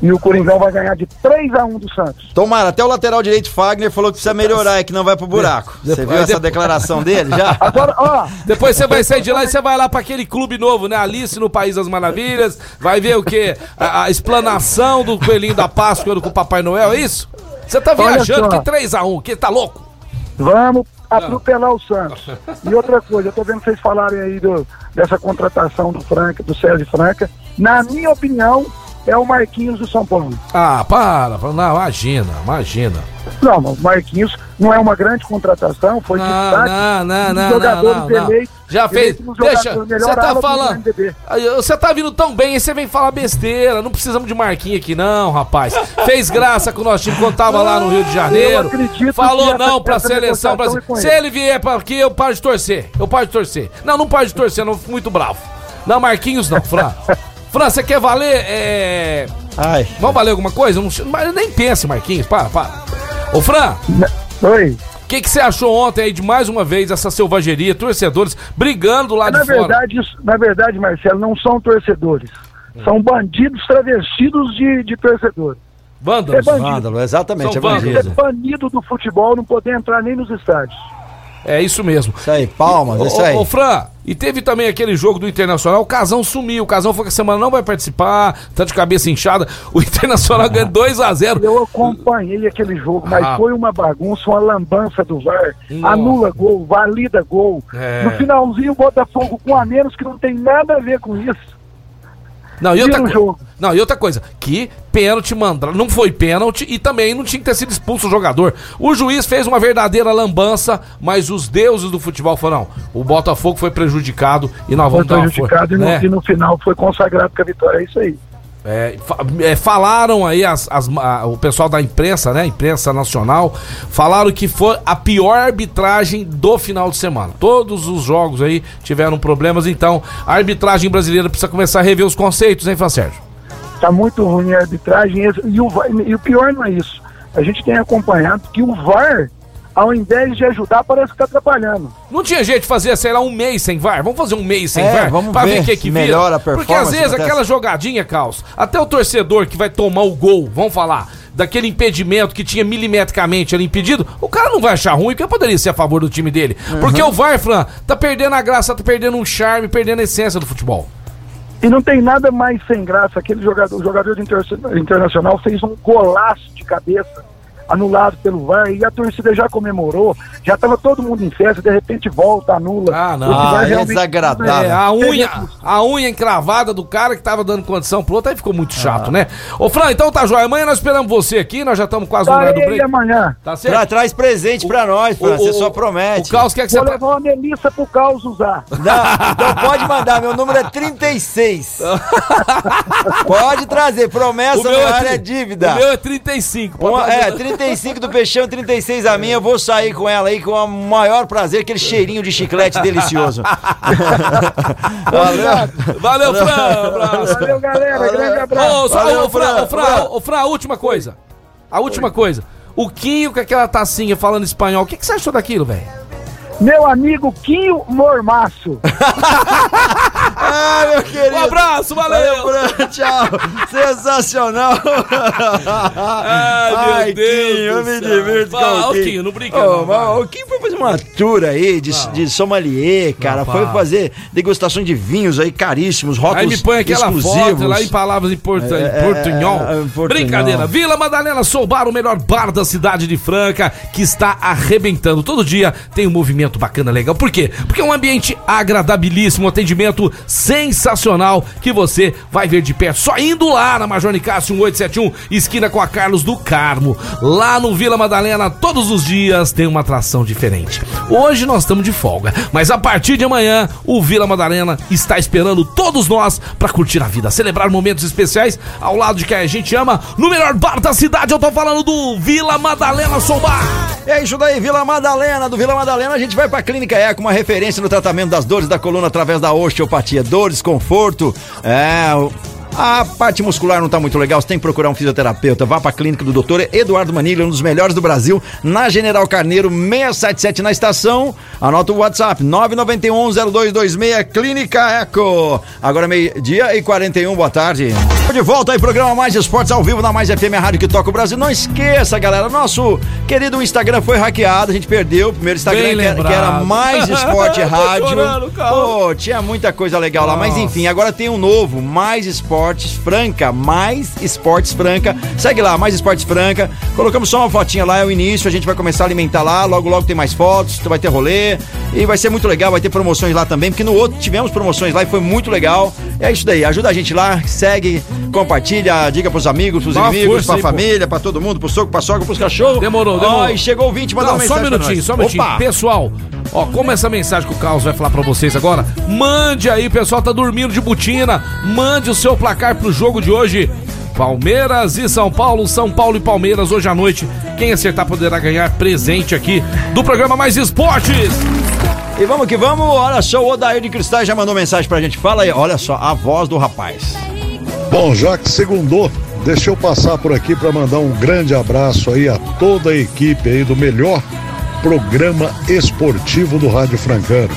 E o Coringão vai ganhar de 3 a 1 do Santos. Tomara, até o lateral direito Fagner falou que precisa melhorar, é que não vai pro buraco. Você Depois- viu essa depois- declaração dele já? Agora, ó, Depois você vai sair de lá e você vai lá pra aquele clube novo, né? Alice no País das Maravilhas. Vai ver o quê? A, a explanação do coelhinho da Páscoa com o Papai Noel, é isso? Você tá viajando, que 3x1, que tá louco? vamos atropelar o Santos. E outra coisa, eu tô vendo vocês falarem aí do, dessa contratação do Franca, do Sérgio Franca. Na minha opinião, é o Marquinhos do São Paulo. Ah, para. Não, imagina, imagina. Não, o Marquinhos não é uma grande contratação, foi Não, destaque não, não, não, jogadores não, não. eleitos. Já fez. Deixa, jogador- você tá ala do falando. Você tá vindo tão bem, aí você vem falar besteira. Não precisamos de Marquinhos aqui, não, rapaz. Fez graça com o nosso time quando tava lá no Rio de Janeiro. acredito Falou essa- não pra essa seleção brasileira. é Se ele. ele vier pra aqui, eu paro de torcer. Eu paro de torcer. Não, não paro de torcer, não. Fico muito bravo. Não, Marquinhos não, Fran. Fran, você quer valer? É. Ai. Vamos valer alguma coisa? Não, mas nem pense, Marquinhos. Para, para. Ô, Fran. Oi. O que que você achou ontem aí de mais uma vez essa selvageria, torcedores brigando lá Na de fora? verdade, isso- na verdade, Marcelo, não são torcedores. Hum. São bandidos travestidos de, de torcedores. Vândalos. É bandido. Vândalo, exatamente, São é bandido. banido do futebol, não poder entrar nem nos estádios. É isso mesmo. Isso aí, palmas, é isso Ô, aí. ô, ô, Fran, e teve também aquele jogo do Internacional, o Casão sumiu, o Casão foi que a semana não vai participar, tá de cabeça inchada, o Internacional ganhou 2x0. Eu acompanhei aquele jogo, mas Ah. foi uma bagunça, uma lambança do VAR. Nossa. Anula gol, valida gol. É. No finalzinho, o Botafogo com a menos que não tem nada a ver com isso. Não, e outra, o coi- jogo. Não, e outra coisa, que pênalti mandra, não foi pênalti e também não tinha que ter sido expulso o jogador. O juiz fez uma verdadeira lambança, mas os deuses do futebol falaram, não, o Botafogo foi prejudicado e nós Foi vamos dar uma prejudicado e, no, né? e no final foi consagrado com a vitória. É isso aí. É, é, falaram aí as, as- a- o pessoal da imprensa, né? Imprensa nacional, falaram que foi a pior arbitragem do final de semana. Todos os jogos aí tiveram problemas, então a arbitragem brasileira precisa começar a rever os conceitos, hein, Fran Sérgio? Tá muito ruim a arbitragem. E o, VAR- e o pior não é isso. A gente tem acompanhado que o VAR, ao invés de ajudar, parece que tá atrapalhando. Não tinha jeito de fazer, sei lá, um mês sem VAR? Vamos fazer um mês sem É, VAR? vamos pra ver ver o que, se que vira? melhora a Porque às performance, vezes acontece. aquela jogadinha, Caos, até o torcedor que vai tomar o gol, vamos falar, daquele impedimento que tinha milimetricamente ali impedido, o cara não vai achar ruim, porque poderia ser a favor do time dele. Uhum. Porque o VAR, Fran, tá perdendo a graça, tá perdendo um charme, perdendo a essência do futebol. E não tem nada mais sem graça. Aquele jogador, o jogador de inter- internacional fez um golaço de cabeça anulado pelo VAR e a torcida já comemorou, já estava todo mundo em festa, de repente volta, anula. Ah, não. Ah, é desagradável. É, a unha, a unha encravada do cara que tava dando condição pro outro, aí ficou muito chato, Ah. né? Ô, Fran, então tá joia. Amanhã nós esperamos você aqui, nós já estamos quase no horário do break. amanhã. Tá certo? Tra- traz presente pra nós, Fran, você só promete. O Caos quer que você. Vou levar uma Melissa pro Caos usar. Não, então pode mandar, meu número é 36. pode trazer, promessa O meu tri- é dívida. O meu é 35. pode Uma- é, 35 do Peixão, 36 a minha. Eu vou sair com ela aí com o maior prazer, aquele cheirinho de chiclete delicioso. Valeu, Valeu, Fran. Abraço. Valeu, galera. Grande abraço. Ô, só, Valeu, ô, Fran, Fran, ô, Fran, Fran. ô, Fran, a última coisa. A última coisa. O Quinho com aquela tacinha falando espanhol, o que, que você achou daquilo, velho? Meu amigo Quinho Mormaço. Ah, meu querido. Um abraço, valeu! Valeu, Fran. Tchau. Sensacional. Ai, meu Deus Quinho, eu me divirto Fala, com o Quinho. Quinho, não brinca Ô, não. O Quinho foi fazer uma tour aí de, de sommelier, cara. Não, foi fazer degustação de vinhos aí caríssimos, rótulos Aí me põe aquela exclusivos. foto lá em palavras em, portu... É, em é, portunhol. é, é, em portunhol. Brincadeira. Vila Madalena Soul Bar, o melhor bar da cidade de Franca, que está arrebentando. Todo dia tem um movimento bacana, legal. Por quê? Porque é um ambiente agradabilíssimo, um atendimento sensacional que você vai ver de perto. Só indo lá na Major Nicásio 1871, esquina com a Carlos do Carmo. Lá no Vila Madalena, todos os dias tem uma atração diferente. Hoje nós estamos de folga, mas a partir de amanhã, o Vila Madalena está esperando todos nós para curtir a vida, celebrar momentos especiais ao lado de quem a gente ama, no melhor bar da cidade. Eu tô falando do Vila Madalena Soul Bar. É isso daí, Vila Madalena. Do Vila Madalena a gente vai pra Clínica Eco, uma referência no tratamento das dores da coluna através da osteopatia. Dores, conforto, é... A parte muscular não tá muito legal, você tem que procurar um fisioterapeuta. Vá pra clínica do doutor Eduardo Manilha, um dos melhores do Brasil, na General Carneiro 677 na estação. Anota o WhatsApp 991-0226, Clínica Eco. Agora meio-dia e 41, boa tarde. De volta aí, programa Mais Esportes ao vivo na Mais FM, a rádio que toca o Brasil. Não esqueça, galera, nosso querido Instagram foi hackeado, a gente perdeu o primeiro Instagram que era, que era. Mais Esporte Rádio. chorando. Pô, tinha muita coisa legal lá, mas Nossa. enfim, agora tem um novo, Mais Esportes Franca, Mais Esportes Franca. Segue lá, Mais Esportes Franca. Colocamos só uma fotinha lá, é o início, a gente vai começar a alimentar lá, logo logo tem mais fotos, vai ter rolê e vai ser muito legal, vai ter promoções lá também, porque no outro tivemos promoções lá e foi muito legal. É isso daí, ajuda a gente lá, segue, compartilha, diga pros amigos, pros Dá inimigos, força pra aí, pô. família, pra todo mundo, pro soco, pra sogra, pros cachorros. Demorou, demorou. Ó, e chegou o 20, mandou Não, uma só um mensagem minutinho, só um minutinho. Opa! Pessoal, ó, como essa mensagem que o Carlos vai falar pra vocês agora, mande aí, o pessoal tá dormindo de botina, mande o seu placar pro jogo de hoje. Palmeiras e São Paulo, São Paulo e Palmeiras hoje à noite. Quem acertar poderá ganhar presente aqui do programa Mais Esportes. E vamos que vamos, olha só, o Odair de Cristais já mandou mensagem pra gente. Fala aí, olha só, a voz do rapaz. Bom, já que segundou, deixa eu passar por aqui para mandar um grande abraço aí a toda a equipe aí do melhor programa esportivo do Rádio Francano.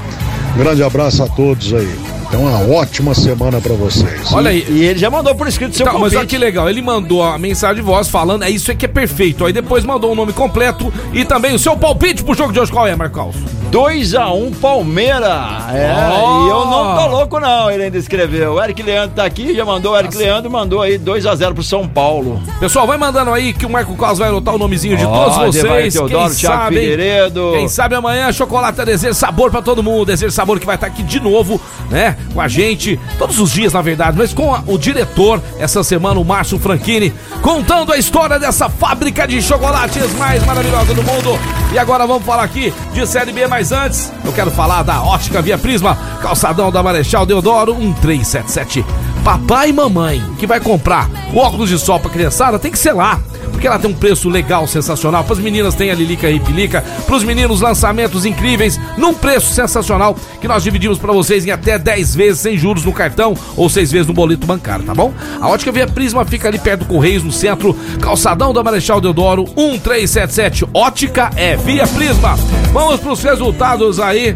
Um grande abraço a todos aí. Então, uma ótima semana para vocês. Olha aí. E ele já mandou por escrito seu Tá, mas convite. olha que legal, ele mandou a mensagem de voz falando, é isso aí que é perfeito. Aí depois mandou o nome completo e também o seu palpite pro jogo de hoje. Qual é, Marcos? 2x1 Palmeira. É, Ó. e eu não tô louco não, ele ainda escreveu. O Eric Leandro tá aqui, já mandou, o Eric Leandro mandou aí 2x0 pro São Paulo. Pessoal, vai mandando aí que o Marco Carlos vai anotar o nomezinho de Ó, todos vocês. Teodoro, Quem Thiago sabe? Figueiredo. Quem sabe amanhã chocolate é desejo sabor pra todo mundo. Desejo sabor que vai estar aqui de novo, né? Com a gente, todos os dias, na verdade, mas com a- o diretor essa semana, o Márcio Franchini, contando a história dessa fábrica de chocolates mais maravilhosa do mundo. E agora vamos falar aqui de Série B, mas antes, eu quero falar da Ótica Via Prisma, calçadão da Marechal Deodoro 1377. Papai e mamãe que vai comprar óculos de sol pra criançada tem que ser lá. Porque ela tem um preço legal, sensacional. Para as meninas tem a Lilica e Pilica. Para os meninos, lançamentos incríveis. Num preço sensacional que nós dividimos para vocês em até 10 vezes sem juros no cartão ou 6 vezes no boleto bancário, tá bom? A Ótica Via Prisma fica ali perto do Correios, no centro. Calçadão da Marechal Deodoro 1377. Ótica é Via Prisma. Vamos para os resultados aí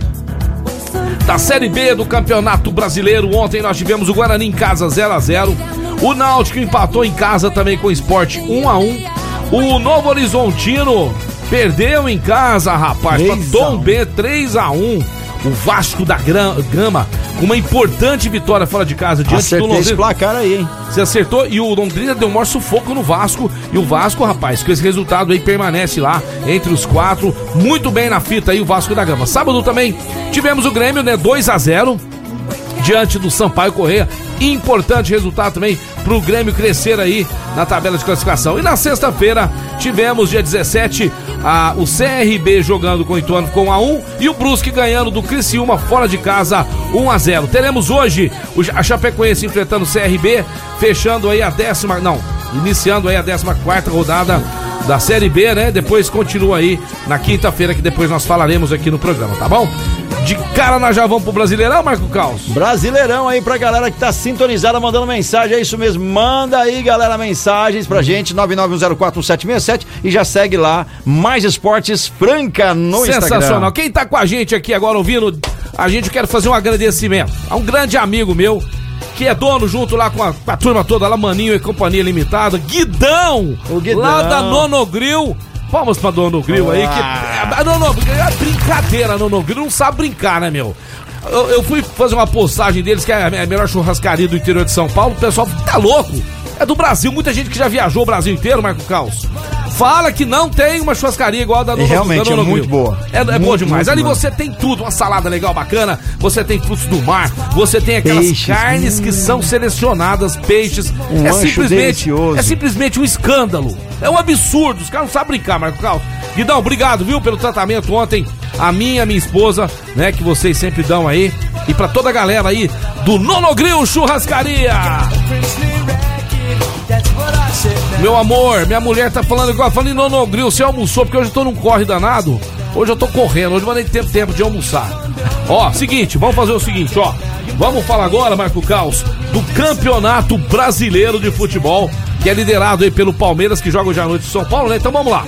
da Série B do Campeonato Brasileiro. Ontem nós tivemos o Guarani em casa 0 a 0 O Náutico empatou em casa também com o Sport 1 a 1 O Novo Horizontino perdeu em casa, rapaz, para 3 a Tom 1. B 3 a 1 o Vasco da Gama com uma importante vitória fora de casa diante do Acertei esse Londrina. placar aí, hein? Você acertou e o Londrina deu um maior sufoco no Vasco. E o Vasco, rapaz, com esse resultado aí permanece lá entre os quatro. Muito bem na fita aí o Vasco da Gama. Sábado também tivemos o Grêmio, né? 2 a 0 diante do Sampaio Correia. Importante resultado também pro Grêmio crescer aí na tabela de classificação. E na sexta-feira tivemos, dia 17, a, o CRB jogando com o Ituano com 1 a 1 e o Brusque ganhando do Criciúma fora de casa 1 a 0. Teremos hoje o, a Chapecoense enfrentando o CRB, fechando aí a décima, não, iniciando aí a décima quarta rodada da Série B, né? Depois continua aí na quinta-feira, que depois nós falaremos aqui no programa, tá bom? De cara nós já vamos pro Brasileirão, Marco Caos? Brasileirão aí pra galera que tá sintonizada, mandando mensagem, é isso mesmo. Manda aí, galera, mensagens pra gente, 991041767 e já segue lá, Mais Esportes Franca no Sensacional. Instagram. Quem tá com a gente aqui agora ouvindo, a gente eu quero fazer um agradecimento a um grande amigo meu, que é dono junto lá com a, com a turma toda lá, Maninho e Companhia Limitada, Guidão, O Guidão. lá da Nonogril. Vamos pra Nonogril aí, que a Nonogril é brincadeira, a Nonogril não sabe brincar, né, meu? Eu, eu fui fazer uma postagem deles, que é a melhor churrascaria do interior de São Paulo, o pessoal tá louco. É do Brasil, muita gente que já viajou o Brasil inteiro, Marco Caos. Fala que não tem uma churrascaria igual a da E realmente da é muito boa. É, é boa demais. Ali boa. você tem tudo, uma salada legal, bacana. Você tem frutos do mar. Você tem aquelas Peixes, carnes que são selecionadas, peixes. Um é simplesmente, delicioso. é simplesmente um escândalo. É um absurdo. Os caras não sabem brincar, Marco Carlos. Guidão, obrigado, viu, pelo tratamento ontem. A minha, a minha esposa, né, que vocês sempre dão aí. E pra toda a galera aí do Nonogril Churrascaria. Meu amor, minha mulher tá falando igual, falando em Nonogril, você almoçou, porque hoje eu tô num corre danado. Hoje eu tô correndo, hoje eu não tenho tempo de almoçar. Ó, seguinte, vamos fazer o seguinte, ó. Vamos falar agora, Marco Caos, do Campeonato Brasileiro de Futebol, que é liderado aí pelo Palmeiras, que joga hoje à noite em São Paulo, né? Então vamos lá.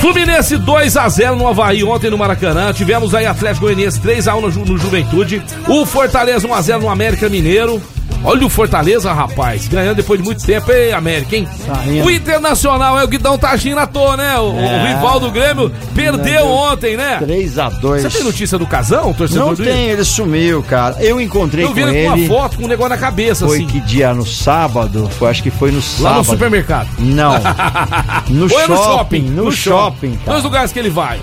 Fluminense 2 a 0 no Havaí ontem no Maracanã. Tivemos aí Atlético Goianiense 3 a 1 no, Ju- no Juventude. O Fortaleza 1 a 0 no América Mineiro. Olha o Fortaleza, rapaz, ganhando depois de muito tempo. Ei, América, hein? indo. o Internacional é o Guidão tá agindo à toa, né? O, o É. rival do Grêmio perdeu ontem, né? 3x2. Você tem notícia do Casão, torcedor Não do tem, ele sumiu, cara. Eu encontrei Eu com vi ele com uma ele. foto com um negócio na cabeça, Foi assim. que dia? No sábado? Foi, acho que foi no sábado. Lá no supermercado. Não. No Ou é shopping. No, shopping. Dois lugares que ele vai.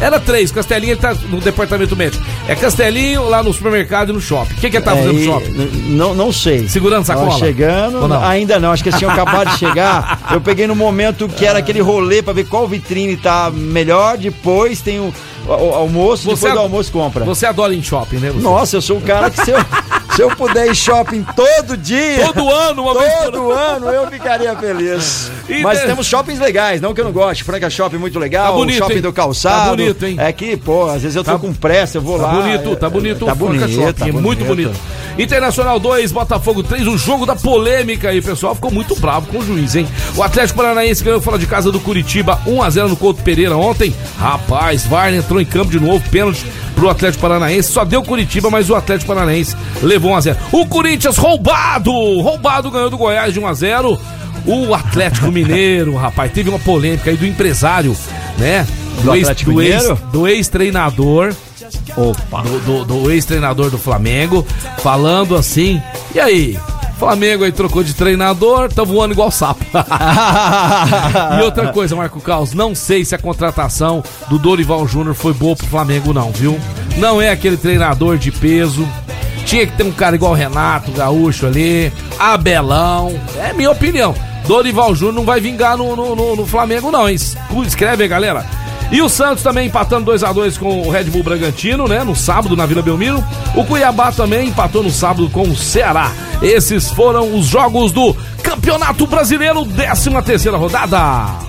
Era três, Castelinho ele tá no departamento médico. É Castelinho lá no supermercado e no shopping. O que, que ele tá É, fazendo no e- shopping? Não, não sei. Segurando sacola? Tava chegando, Ou não? ainda não. Acho que eles tinham acabado de chegar. Eu peguei no momento que era aquele rolê pra ver qual vitrine tá melhor. Depois tem o, o- o almoço. Você depois do almoço compra. Você adora ir em shopping, né? Você? Nossa, eu sou um cara que se eu, se eu puder ir shopping todo dia. Todo ano, uma vez Todo ano eu ficaria feliz. E Mas de- temos shoppings legais, não que eu não goste. Franca Shopping muito legal, Tá bonito, shopping hein? do calçado. Tá bonito, hein? É que, pô, às vezes eu tô Tá- com pressa, eu vou Tá lá. bonito, tá é, bonito. Tá o Franca bonito, Shopping, tá é muito bonito. Internacional 2, Botafogo 3, o jogo da polêmica aí, pessoal. Ficou muito bravo com o juiz, hein? O Atlético Paranaense ganhou fora de casa do Curitiba 1x0 no Couto Pereira ontem. Rapaz, Varne entrou em campo de novo, pênalti pro Atlético Paranaense. Só deu Curitiba, mas o Atlético Paranaense levou 1x0. O Corinthians roubado! Roubado ganhou do Goiás de 1x0. O Atlético Mineiro, rapaz, teve uma polêmica aí do empresário, né? Do ex- Atlético do ex- do ex-treinador Opa. do, do- do ex-treinador do Flamengo, falando assim: e aí? Flamengo aí trocou de treinador, tá voando igual sapo. e outra coisa, Marco Caos, não sei se a contratação do Dorival Júnior foi boa pro Flamengo, não, viu? Não é aquele treinador de peso. Tinha que ter um cara igual Renato Gaúcho ali, Abelão. É minha opinião. Dorival Júnior não vai vingar no, no, no- no Flamengo, não, hein? Escreve aí, galera. E o Santos também empatando 2 a 2 com o Red Bull Bragantino, né? No sábado na Vila Belmiro. O Cuiabá também empatou no sábado com o Ceará. Esses foram os jogos do Campeonato Brasileiro, 13 terceira rodada.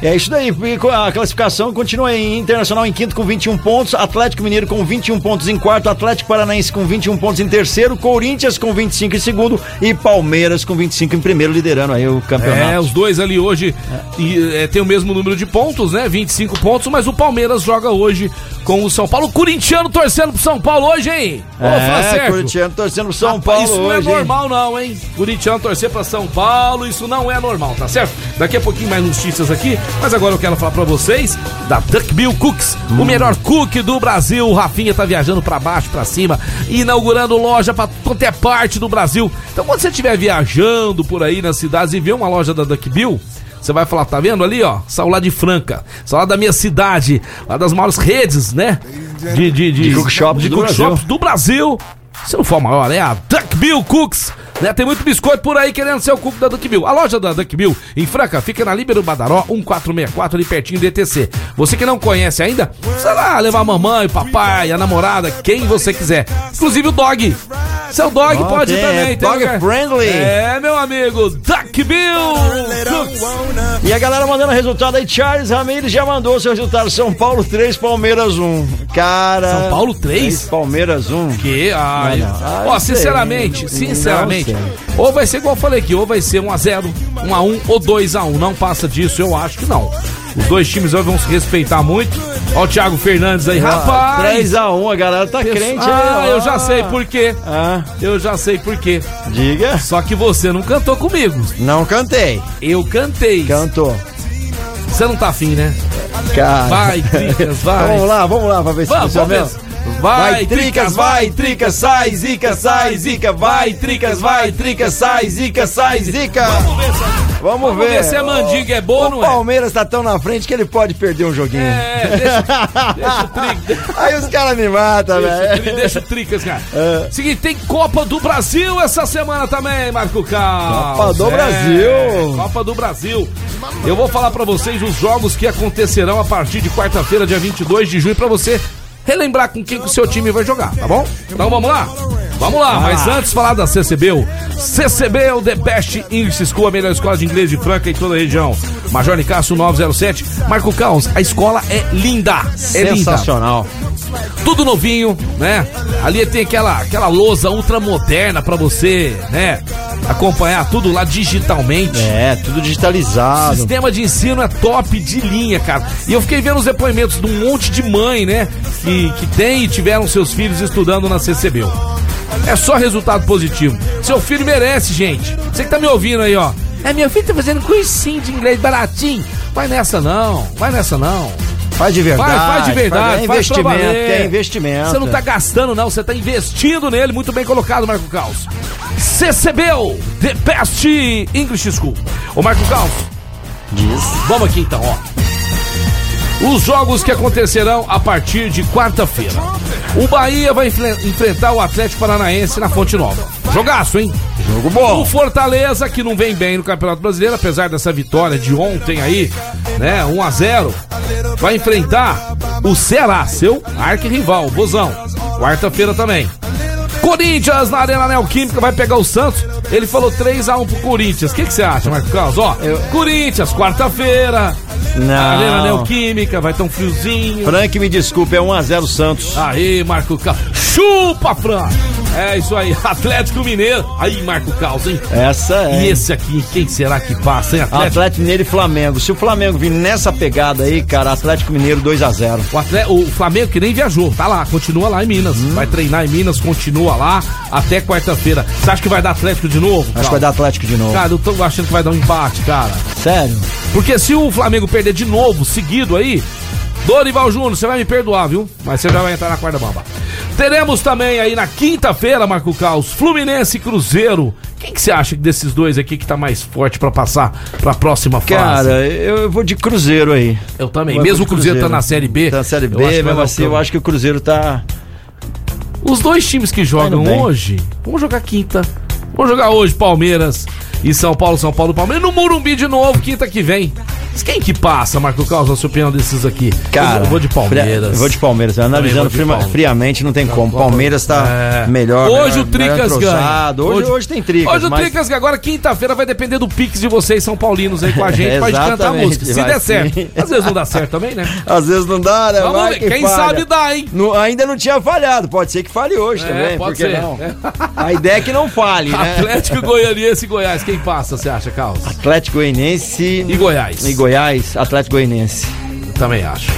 É isso daí. A classificação continua em Internacional em quinto com 21 pontos, Atlético Mineiro com 21 pontos em quarto, Atlético Paranaense com 21 pontos em terceiro, Corinthians com 25 em segundo e Palmeiras com 25 em primeiro, liderando aí o campeonato. É, os dois ali hoje e, é, tem o mesmo número de pontos, né? 25 pontos, mas o Palmeiras joga hoje com o São Paulo. O corintiano torcendo pro São Paulo hoje, hein? Ô, É. Corintiano torcendo pro São Rapaz, Paulo isso não hoje. é hein? normal, não, hein? Corintiano torcer pra São Paulo, isso não é normal, tá certo? Daqui a pouquinho mais notícias aqui, mas agora eu quero falar pra vocês da Duck Bill Cooks, o Hum. melhor cookie do Brasil. O Rafinha tá viajando pra baixo, pra cima, inaugurando loja pra qualquer parte do Brasil. Então, quando você estiver viajando por aí nas cidades e ver uma loja da Duck Bill, você vai falar, tá vendo ali, ó? Saiu lá de Franca, saiu lá da minha cidade, lá das maiores redes, né? De, de, de, De cook shops de do cook shops do Brasil. Se não for a maior, é a Duck Bill Cooks. Né? Tem muito biscoito por aí querendo ser o cookie da Duck Bill. A loja da Duck Bill em Franca fica na Líbero Badaró 1464, ali pertinho do ETC. Você que não conhece ainda, sei lá, levar a mamãe, o papai, a namorada, quem você quiser. Inclusive o dog. Seu dog Ó, pode tem, também. é tem dog lugar- friendly. É, meu amigo, Duck Bill. E a galera mandando resultado aí, Charles Ramirez já mandou seu resultado. São Paulo 3, Palmeiras 1. Cara. São Paulo 3? Palmeiras 1. Que? Ai, Não, não. Ah, Ó, sei. sinceramente, Não sinceramente, sei. ou vai ser igual eu falei aqui, ou vai ser 1x0, 1x1 ou 2x1. Não passa disso, eu acho que não. Os dois times hoje vão se respeitar muito. Ó o Thiago Fernandes aí, rapaz. 3x1, a galera tá crente aí. Ah, ó. eu já sei por quê. Ah, Eu já sei por quê. diga. Só que você não cantou comigo. Não cantei. Eu cantei. Cantou. Você não tá afim, né? Cara. Vai, Tricas, vai. Vamos lá, vamos lá pra ver se Vamos, funciona mesmo. Ver. Vai, tricas, vai, tricas, sai, zica, sai, zica, vai, tricas, vai, tricas, sai, zica, sai, zica. Vamos ver Vamos vamos ver se a mandiga é boa ou O não é. Palmeiras tá tão na frente que ele pode perder um joguinho. É, deixa, deixa o Tricas. Aí os caras me matam, Deixa, o velho. deixa o Tricas, cara. É. Seguinte, tem Copa do Brasil essa semana também, Marco Carlos. Copa do É, Brasil. Copa do Brasil. Eu vou falar pra vocês os jogos que acontecerão a partir de quarta-feira, dia 22 de junho, pra você relembrar com quem que o seu time vai jogar, tá bom? Então vamos lá? Vamos lá, mas antes falar da CCBU. CCBU The Best English School, a melhor escola de inglês de Franca em toda a região. Major Nicasso 907. Marco Caos, a escola é linda. É linda Sensacional. tudo novinho, né? Ali tem aquela, aquela lousa ultra moderna pra você, né? Acompanhar tudo lá digitalmente. É, tudo O digitalizado. sistema de ensino é top de linha, cara. E eu fiquei vendo os depoimentos de um monte de mãe, né? Que, que tem e tiveram seus filhos estudando na CCBU. É só resultado positivo. Seu filho merece, gente. Você que tá me ouvindo aí, ó. É, meu filho tá fazendo cursinho de inglês baratinho. Vai nessa não, vai nessa não. Faz de verdade. Faz, faz de verdade, É faz investimento, que é investimento. Você não tá gastando, não, você tá investindo nele. Muito bem colocado, Marco Caos. CCBU, The Best English School. Ô, Marco Caos, Diz. vamos aqui então, ó. Os jogos que acontecerão a partir de quarta-feira. O Bahia vai enfre- enfrentar o Atlético Paranaense na Fonte Nova. Jogaço, hein? Jogo O bom. Fortaleza, que não vem bem no Campeonato Brasileiro, apesar dessa vitória de ontem aí, né? 1 a 0 vai enfrentar o Ceará, seu arquirrival, o Bozão. Quarta-feira também. Corinthians na Arena Neoquímica vai pegar o Santos. Ele falou 3x1 pro Corinthians. O que que você acha, Marco Carlos? Ó, Eu- Corinthians, quarta-feira. Não. Arena Neoquímica, vai ter um friozinho. Frank, me desculpe, é 1x0 Santos. Aí, Marco Carlos. Chupa, Fran! É isso aí, Atlético Mineiro. Aí, Marco Carlos, hein? Essa é. E esse aqui, quem será que passa, hein? Atlético. Atlético Mineiro e Flamengo. Se o Flamengo vir nessa pegada aí, cara, Atlético Mineiro 2x0. O, atle- o Flamengo que nem viajou, tá lá, continua lá em Minas. Hum. Vai treinar em Minas, continua lá até quarta-feira. Você acha que vai dar Atlético de novo? Acho que vai dar Atlético de novo. Cara, eu tô achando que vai dar um empate, cara. Sério? Porque se o Flamengo perder de novo, seguido aí, Dorival Júnior, você vai me perdoar, viu? Mas você já vai entrar na corda bamba. Teremos também aí na quinta-feira, Marco Caos, Fluminense e Cruzeiro. Quem que você acha que desses dois aqui que tá mais forte pra passar pra próxima fase? Cara, eu vou de Cruzeiro aí. eu também. Vai Mesmo o pro Cruzeiro tá na Série B. Tá na Série eu B, mesmo assim, eu acho que o Cruzeiro tá. Os dois times que jogam bem. hoje, vamos jogar quinta. Vamos jogar hoje Palmeiras e São Paulo, São Paulo, Palmeiras no Morumbi de novo, quinta que vem. Mas Quem que passa, Marco Carlos, na sua opinião desses aqui? Cara, eu vou de Palmeiras. Eu vou de Palmeiras. Analisando de Palmeiras. friamente, não tem como. Palmeiras tá É. melhor. Hoje melhor- o Tricas ganha. entrosado. Hoje, hoje tem Tricas. Hoje o mas- Tricas ganha. Agora, quinta-feira, vai depender do Pix de vocês, São Paulinos, aí com a gente, pra gente cantar música. Se vai der sim. certo. Às vezes não dá certo também, né? Às vezes não dá, né? Vamos ver. que Quem falha. sabe dá, hein? Não- ainda não tinha falhado. Pode ser que falhe hoje É, também. pode ser. não? É. A ideia é que não falhe, né? Atlético Goianiense e Goiás. Quem passa, você acha, Carlos? Atlético Goianiense E Goiás? e Goiás. Atlético Goianiense. Também acho.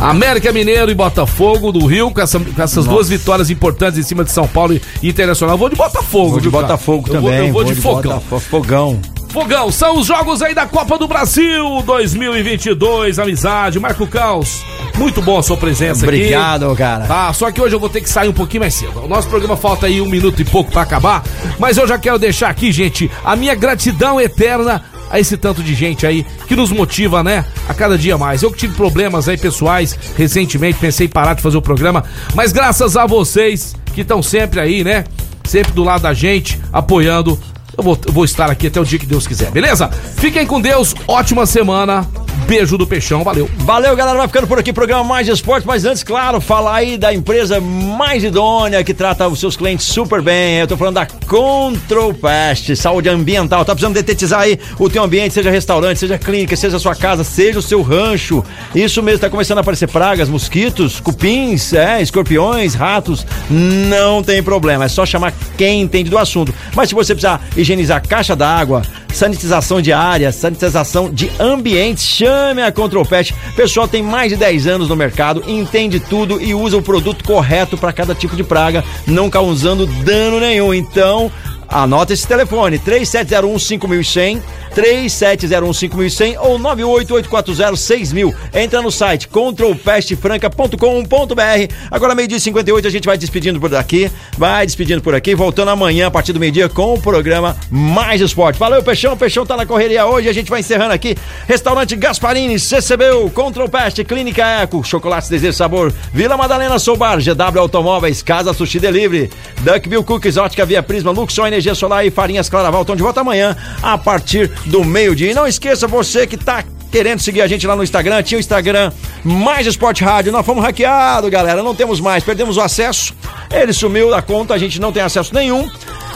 América Mineiro e Botafogo do Rio, com, essa- com essas duas vitórias importantes em cima de São Paulo e Internacional. Eu vou de Botafogo, Vou de cara? Botafogo Eu vou- também. Eu vou, de, fogão. Botafogo. Fogão. Fogão, são os jogos aí da Copa do Brasil 2022, amizade. Marco Caos, muito bom a sua presença aqui. Obrigado, cara. Tá, só que hoje eu vou ter que sair um pouquinho mais cedo. O nosso programa falta aí um minuto e pouco pra acabar, mas eu já quero deixar aqui, gente, a minha gratidão eterna a esse tanto de gente aí que nos motiva, né, a cada dia mais. Eu que tive problemas aí pessoais recentemente, pensei em parar de fazer o programa, mas graças a vocês que estão sempre aí, né, sempre do lado da gente, apoiando. Eu vou, eu vou estar aqui até o dia que Deus quiser, beleza? Fiquem com Deus, ótima semana Beijo do Peixão, valeu. Valeu, galera. Vai ficando por aqui, programa Mais Esporte. Mas antes, claro, falar aí da empresa mais idônea que trata os seus clientes super bem. Eu tô falando da Control Pest, saúde ambiental. Tá precisando detetizar aí o teu ambiente, seja restaurante, seja clínica, seja sua casa, seja o seu rancho. Isso mesmo, tá começando a aparecer pragas, mosquitos, cupins, é, escorpiões, ratos. Não tem problema, é só chamar quem entende do assunto. Mas se você precisar higienizar caixa d'água, sanitização de áreas, sanitização de ambientes, chame a Control Pet. Pessoal tem mais de 10 anos no mercado, entende tudo e usa o produto correto para cada tipo de praga, não causando dano nenhum. Então, Anota esse telefone: 3701 5100, 3701 5100 ou 98840 6000. Entra no site controlpestfranca.com.br. Agora, meio-dia e 58, a gente vai despedindo por aqui. Vai despedindo por aqui, voltando amanhã a partir do meio-dia com o programa Mais Esporte. Valeu, Peixão. Peixão tá na correria hoje. A gente vai encerrando aqui. Restaurante Gasparini, CCBU, Control Pest, Clínica Eco, Chocolate Desejo Sabor, Vila Madalena Soubar, GW Automóveis, Casa Sushi Delivery, Duckbill Cookies, Ótica Via Prisma, Luxon Energia Solar e Farinhas Claraval. Estão de volta amanhã a partir do meio-dia. E não esqueça você que tá querendo seguir a gente lá no Instagram, tinha o Instagram Mais Esporte Rádio. Nós fomos hackeados, galera. Não temos mais, perdemos o acesso. Ele sumiu da conta, a gente não tem acesso nenhum.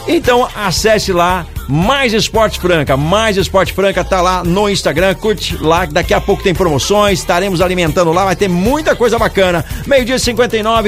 Então acesse lá mais Esporte Franca, mais Esporte Franca tá lá no Instagram, curte lá, daqui a pouco tem promoções, estaremos alimentando lá, vai ter muita coisa bacana. Meio-dia 59,